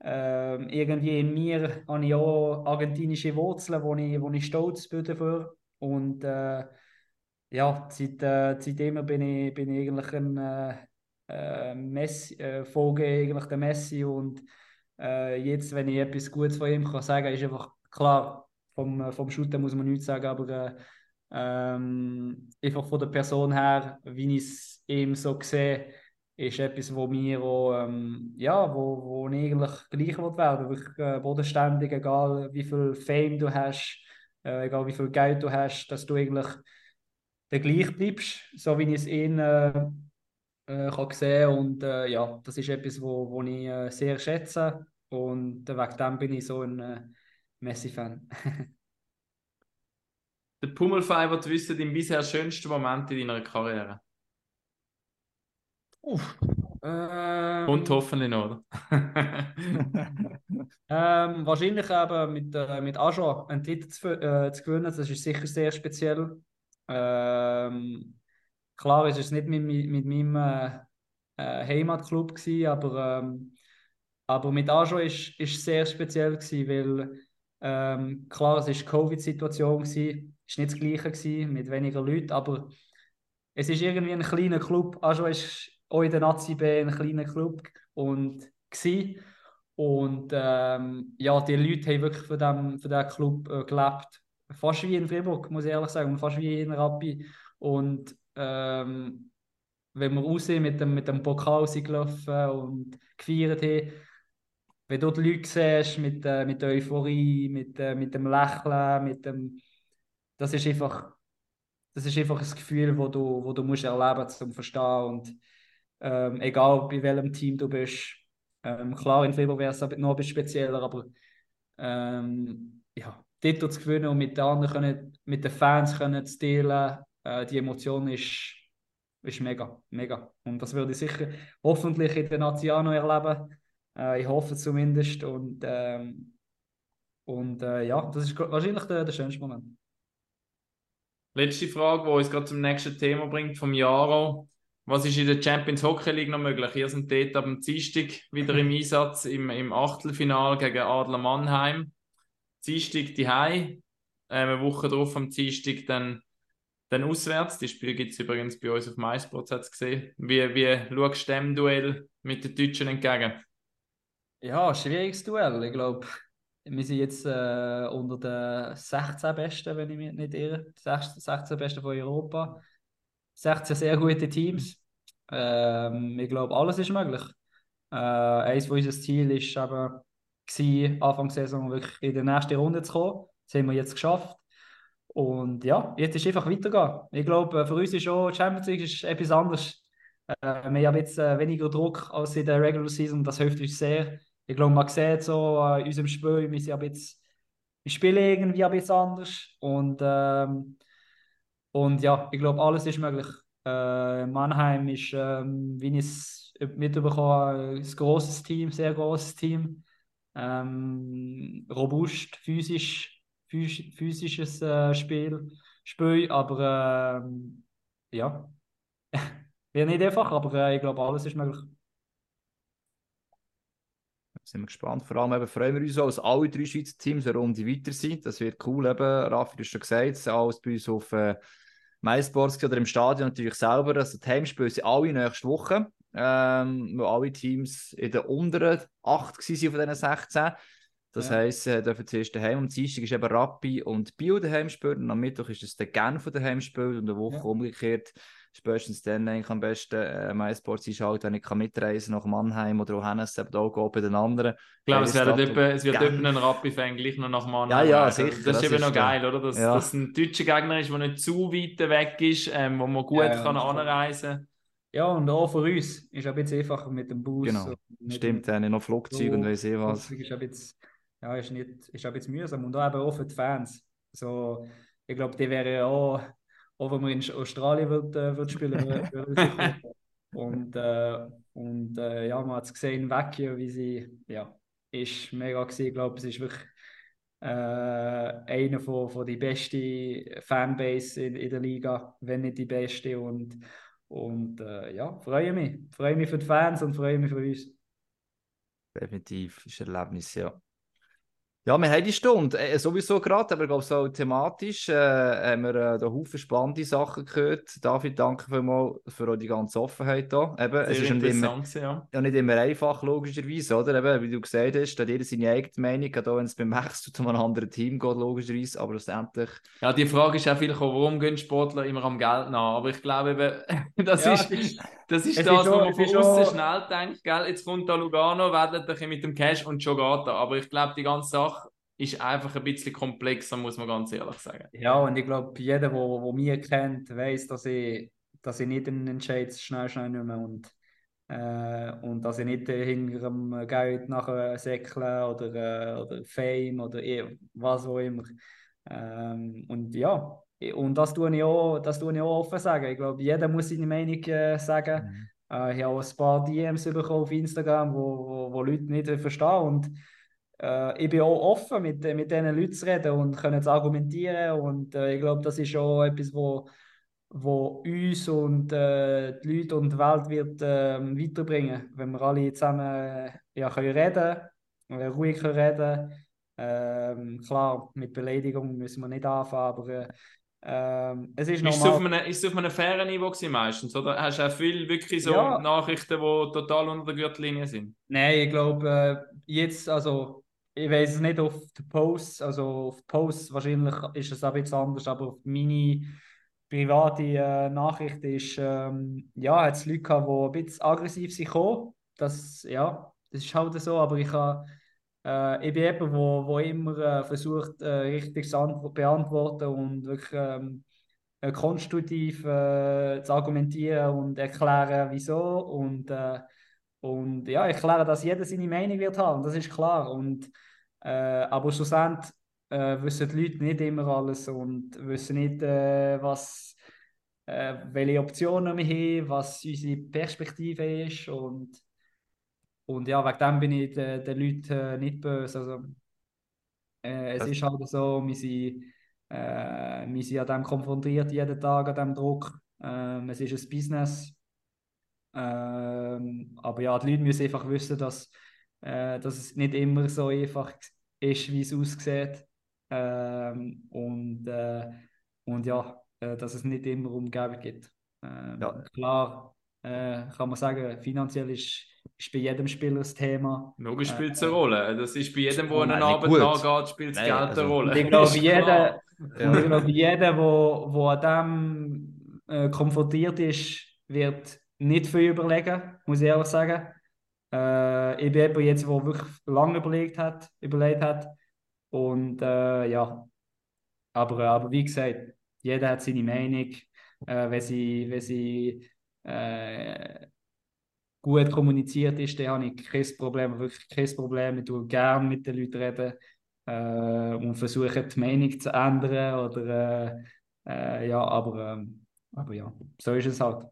ähm, irgendwie in mir habe ich auch argentinische Wurzeln, wo ich, wo ich stolz bin dafür und äh, ja, seit, äh, seitdem bin ich, bin ich eigentlich ein äh, äh Messi, äh, Folge eigentlich der Messi und äh, jetzt, wenn ich etwas Gutes von ihm kann sagen, ist einfach klar, vom, äh, vom Shooter muss man nichts sagen, aber äh, ähm, einfach von der Person her, wie ich es ihm so sehe, ist etwas, wo mir auch, ähm, ja, wo, wo ich eigentlich gleich werden will. Äh, bodenständig, egal wie viel Fame du hast, äh, egal wie viel Geld du hast, dass du eigentlich der gleich bleibst, so wie ich es ihn äh, äh, kann sehen und ja, das ist etwas, wo, wo ich sehr schätze und wegen dem bin ich so ein äh, Messi-Fan. der Pummelfei wird wissen, dein bisher schönster Moment in deiner Karriere? Uff. Ähm, und hoffentlich noch, oder? ähm, wahrscheinlich eben mit, äh, mit Ajo einen Titel zu, äh, zu gewinnen, das ist sicher sehr speziell. Ähm, klar ist es nicht mit, mit, mit meinem äh, äh Heimatclub gewesen, aber, ähm, aber mit Ajo ist es sehr speziell gewesen, weil ähm, klar, es ist Covid-Situation gewesen, ist nicht das Gleiche gewesen, mit weniger Leuten, aber es ist irgendwie ein kleiner Club. Ajo ist auch in der Nazi B ein kleiner Club und. Und ähm, ja, die Leute haben wirklich von diesem von dem Club äh, gelebt. Fast wie in Fribourg, muss ich ehrlich sagen, fast wie in Rappi. Und ähm, wenn wir aussehen mit dem, mit dem Pokal gelaufen und gefeiert haben, wenn du die Leute siehst mit, äh, mit der Euphorie, mit, äh, mit dem Lächeln, mit dem, das ist einfach, das ist einfach ein Gefühl, wo du, wo du musst erleben musst, um zu verstehen. Und ähm, egal bei welchem Team du bist. Ähm, klar, in Februar wäre es noch ein bisschen spezieller, aber ähm, ja, dort zu gewinnen und mit den anderen können, mit den Fans können zu teilen, äh, die Emotion ist, ist mega, mega. Und das würde ich sicher hoffentlich in der Naziano erleben. Äh, ich hoffe zumindest. Und, ähm, und äh, ja, das ist wahrscheinlich der, der schönste Moment. Letzte Frage, die uns gerade zum nächsten Thema bringt, vom Jaro. Was ist in der Champions Hockey League noch möglich? Ihr seid dort am Dienstag wieder im Einsatz im, im Achtelfinal gegen Adler Mannheim. Dienstag die Hai, äh, eine Woche drauf am Dienstag dann, dann auswärts. Die Spiele gibt es übrigens bei uns auf MySports, hat gesehen. Wie, wie schaust du dem Duell mit den Deutschen entgegen? Ja, schwieriges Duell. Ich glaube, wir sind jetzt äh, unter den 16 Besten, wenn ich mich nicht irre. 16 Besten von Europa. 16 sehr gute Teams. Ähm, ich glaube, alles ist möglich. Äh, eines von unserem Ziel ist eben, Anfang der Saison wirklich in die nächste Runde zu kommen. Das haben wir jetzt geschafft. Und ja, jetzt ist einfach weitergehen. Ich glaube, für uns ist schon Champions League ist etwas anderes. Äh, wir haben jetzt äh, weniger Druck als in der Regular Season. Das hilft uns sehr. Ich glaube, man sieht so äh, in unserem Spiel, wir, sind jetzt, wir spielen irgendwie ein bisschen anders. Und, ähm, und ja, ich glaube, alles ist möglich. Äh, Mannheim ist, ähm, wie ich es mitbekommen ein großes Team, sehr großes Team. Ähm, robust, physisch, phys physisches äh, Spiel spielen, aber ähm, ja, wäre nicht einfach, aber äh, ich glaube, alles ist möglich. Sind wir gespannt. Vor allem eben freuen wir uns auch, dass alle drei Schweizer Teams eine Runde weiter sind. Das wird cool. Eben, Raffi, du hast schon gesagt, alles bei uns auf äh, MySports oder im Stadion natürlich selber. Also die Heimspiele sind alle nächste Woche, ähm, wo alle Teams in der unteren 8 waren von diesen 16. Das ja. heisst, äh, dürfen zuerst daheim. Am Dienstag ist eben Rappi und Bio daheim spielen. Und am Mittwoch ist es der Genf daheim spielen und eine Woche ja. umgekehrt. Spätestens dann eigentlich am besten äh, MySports einschalten, wenn ich kann mitreisen nach Mannheim oder auch eben da gehen bei den anderen. Ich glaube, es, wird etwa, es wird etwa ein Rappi-Fan gleich noch nach Mannheim. Ja, ja, sicher. Das ist eben noch geil, oder? Dass ja. das ein deutscher Gegner ist, der nicht zu weit weg ist, ähm, wo man gut ja, kann anreisen kann. Ja, und auch für uns ist es ein bisschen einfacher mit dem Bus. Genau, stimmt, dem, noch Flugzeug so, und weiss ich was. Ist ein bisschen ja, ist, nicht, ist ein bisschen mühsam. Und auch, eben auch für die Fans. So, ich glaube, die wären ja auch, auch wenn man in Australien wird, äh, wird spielen würde. und äh, und äh, ja, man hat es gesehen, Vecchio, wie sie, ja, ist mega gewesen. Ich glaube, es ist wirklich äh, einer von, von die besten Fanbase in, in der Liga, wenn nicht die beste. Und, und äh, ja, freue mich. Freue mich für die Fans und freue mich für uns. Definitiv, ist ein Erlebnis, ja. Ja, wir haben die Stunde äh, sowieso gerade, aber ich glaube, so thematisch äh, haben wir äh, da Haufen spannende Sachen gehört. David, danke vielmals für die ganze Offenheit hier. Eben, es ist nicht immer, ja. ja. nicht immer einfach, logischerweise, oder? Eben, wie du gesagt hast, da hat jeder seine eigene Meinung, auch wenn es beim Wechsel zu einem anderen Team geht, logischerweise, aber letztendlich... Ja, die Frage ist auch viel gekommen, warum gehen Sportler immer am Geld nach? Aber ich glaube eben, das ja, ist... Das ist das, was man von außen schnell denkt, gell? jetzt kommt da Lugano, wedelt ein bisschen mit dem Cash und schon geht er. Aber ich glaube, die ganze Sache ist einfach ein bisschen komplexer, muss man ganz ehrlich sagen. Ja, und ich glaube, jeder, der wo, wo mich kennt, weiß, dass ich, dass ich nicht einen Entscheid schnell, schnell nehme und, äh, und dass ich nicht hinter dem Geld nachher säckle oder, äh, oder Fame oder eh, was auch immer. Ähm, und ja, und das tue ich auch, das tue ich auch offen sagen. Ich glaube, jeder muss seine Meinung äh, sagen. Mhm. Äh, ich habe auch ein paar DMs bekommen auf Instagram, wo, wo, wo Leute nicht verstehen. Und äh, ich bin auch offen, mit, mit diesen Leuten zu reden und können zu argumentieren. Und äh, ich glaube, das ist auch etwas, wo, wo uns und äh, die Leute und die Welt wird ähm, weiterbringen, wenn wir alle zusammen ja, können reden können, ruhig können reden ähm, klar, mit Beleidigung müssen wir nicht anfangen, aber äh, ähm, es ist, ist, es auf einem, ist es auf einem fairen Niveau meistens? Oder hast du auch viel wirklich so ja. Nachrichten, die total unter der Gürtellinie sind? Nein, ich glaube, äh, jetzt, also ich weiß es nicht auf den Posts, also auf Posts wahrscheinlich ist es ein bisschen anders, aber auf meine private äh, Nachricht ist, ähm, ja, hat es Leute gehabt, die ein bisschen aggressiv sind. Das, ja, das ist halt so, aber ich habe äh, ich bin jemand, wo, wo immer äh, versucht, äh, richtig zu beantworten und wirklich ähm, äh, konstruktiv äh, zu argumentieren und erklären, wieso. Und, äh, und ja, ich erkläre, dass jeder seine Meinung wird haben, das ist klar. Und, äh, aber schlussendlich äh, wissen die Leute nicht immer alles und wissen nicht, äh, was, äh, welche Optionen wir haben, was unsere Perspektive ist. Und und ja, wegen dem bin ich den, den Leuten äh, nicht böse. Also, äh, es ist halt so, wir sind, äh, wir sind an dem konfrontiert jeden Tag, an dem Druck. Ähm, es ist ein Business. Ähm, aber ja, die Leute müssen einfach wissen, dass, äh, dass es nicht immer so einfach ist, wie es aussieht. Ähm, und, äh, und ja, äh, dass es nicht immer Umgebung gibt. Ähm, ja. Klar, äh, kann man sagen, finanziell ist ist bei jedem Spieler das Thema. Logisch spielt es eine Rolle. Das ist bei jedem, der einen Abend nachgeht, spielt das Geld also, eine Rolle. Ich glaube, jeder, ja. ich glaube, jeder, wo, wo an dem äh, konfrontiert ist, wird nicht viel überlegen, muss ich ehrlich sagen. Äh, ich bin jemand jetzt, der wirklich lange überlegt hat, überlegt hat. Und äh, ja, aber, aber wie gesagt, jeder hat seine Meinung. Äh, wenn sie, wenn sie äh, gut kommuniziert ist, dann habe ich kein Problem, wirklich kein Problem. Ich tue gerne mit den Leuten reden äh, und versuche die Meinung zu ändern oder äh, äh, ja, aber, ähm, aber ja, so ist es halt.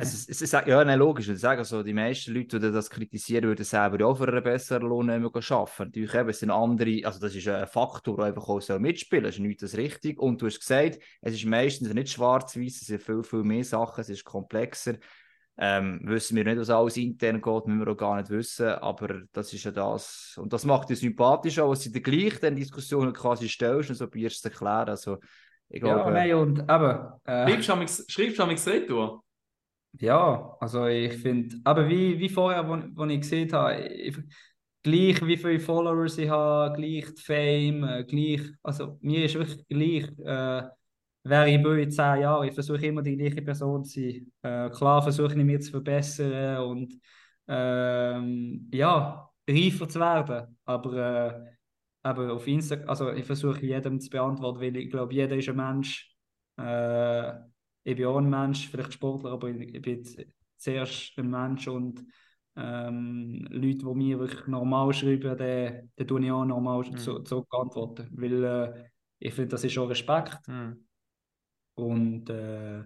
Es, es, es, ja, nein, logisch. Ich sage so, die meisten Leute, die das kritisieren, würden selber auch für einen besseren Lohn arbeiten. Natürlich eben, es sind andere, also das ist ein Faktor, der einfach auch so mitspielen soll. Das ist nicht das richtig. Und du hast gesagt, es ist meistens nicht schwarz-weiß, es sind viel, viel mehr Sachen, es ist komplexer. Ähm, wissen wir nicht, was alles intern geht, müssen wir auch gar nicht wissen, aber das ist ja das. Und das macht dich sympathisch auch, dass du die gleichen Diskussionen quasi stellst und so probierst zu erklären. Also, ich glaube, ja, nein, und eben. Äh, schreibst du am Retour? Ja, also ich finde, aber wie, wie vorher, wo, wo ich gesehen habe, ich, gleich wie viele Follower ich habe, gleich die Fame, äh, gleich, also mir ist wirklich gleich, äh, wäre ich bei in zehn Jahren, ich versuche immer die gleiche Person zu sein. Äh, klar versuche ich mich zu verbessern und ähm, ja, reifer zu werden, aber äh, aber auf Instagram, also ich versuche jedem zu beantworten, weil ich glaube, jeder ist ein Mensch. Äh, ich bin auch ein Mensch, vielleicht Sportler, aber ich bin zuerst ein Mensch und ähm, Leute, die mir wirklich normal schreiben, dann, dann tue ich auch normal mhm. so, so antworten. Weil äh, ich finde, das ist schon Respekt. Mhm. Und, äh,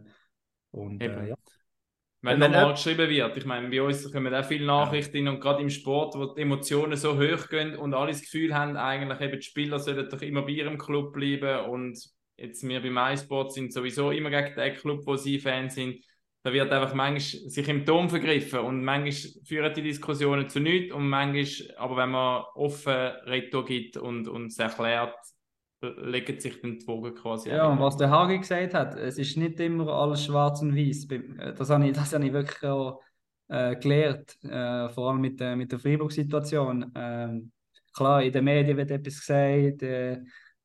und äh, ja. Wenn normal geschrieben wird. Ich meine, bei uns kommen auch viele Nachrichten ja. und gerade im Sport, wo die Emotionen so hoch gehen und alle das Gefühl haben, eigentlich eben die Spieler sollten doch immer bei ihrem Club bleiben und jetzt wir bei MySport sind sowieso immer gegen den Club, wo sie Fans sind. Da wird einfach manchmal sich im Ton vergriffen und manchmal führen die Diskussionen zu nichts und manchmal, aber wenn man offen Retour gibt und, und es erklärt, legen sich dann die Wogen quasi Ja, und was der Hagi gesagt hat, es ist nicht immer alles schwarz und weiß. Äh, das habe ich, das habe ich wirklich auch äh, gelernt, äh, vor allem mit, äh, mit der Freiburg-Situation. Ähm, klar, in den Medien wird etwas gesagt,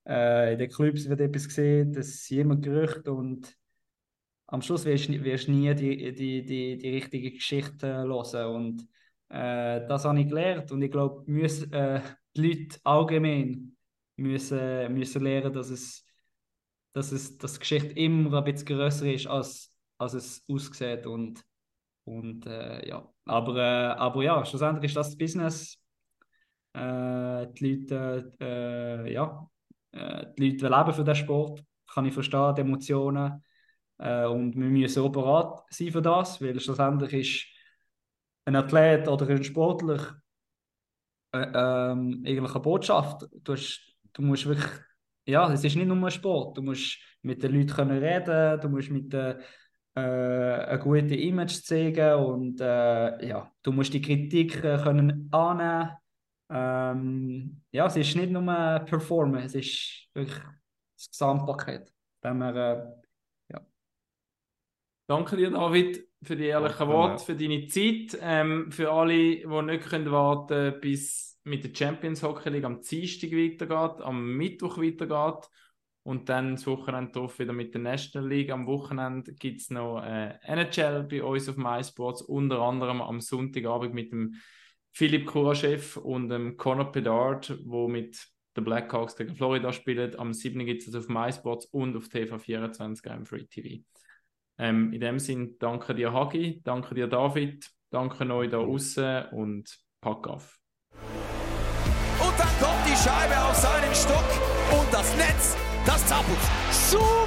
äh, in den Clubs wird etwas gesehen, das ist immer Gerüchte und am Schluss wirst du wirst nie die, die, die, die richtige Geschichte hören. Und äh, das habe ich gelernt und ich glaube, äh, die Leute allgemein müssen, müssen lernen, dass es, dass es dass die Geschichte immer ein bisschen größer ist, als, als es aussieht. Und, und äh, ja. Aber, äh, aber ja, schlussendlich ist das, das Business. Äh, die Leute, äh, ja, äh, die Leute leben für den Sport, kann ich verstehen, die Emotionen. Äh, und wir müssen auch bereit sein für das, weil schlussendlich ist ein Athlet oder ein Sportler äh, ähm, eine Botschaft. Du, hast, du musst wirklich, ja, es ist nicht nur ein Sport, du musst mit den Leuten können reden, du musst mit den äh, ein gutes Image zeigen und äh, ja, du musst die Kritik äh, können annehmen ähm, ja, es ist nicht nur Performen, es ist wirklich das Gesamtpaket. Dem wir, äh, ja. Danke dir, David, für die ehrlichen Worte, für deine Zeit. Ähm, für alle, die nicht können warten bis mit der Champions Hockey League am Dienstag weitergeht, am Mittwoch weitergeht und dann das Wochenende drauf wieder mit der National League. Am Wochenende gibt es noch äh, NHL bei uns auf MySports, unter anderem am Sonntagabend mit dem Philipp Kuraschew und ähm, Conor Pedard, wo mit den Blackhawks gegen Florida spielen. Am 7. gibt es das auf MySports und auf TV24 im Free TV. Ähm, in dem Sinn, danke dir, Hagi, danke dir, David, danke euch da außen und pack auf. Und dann kommt die Scheibe auf seinen Stock und das Netz, das Zappelt. Super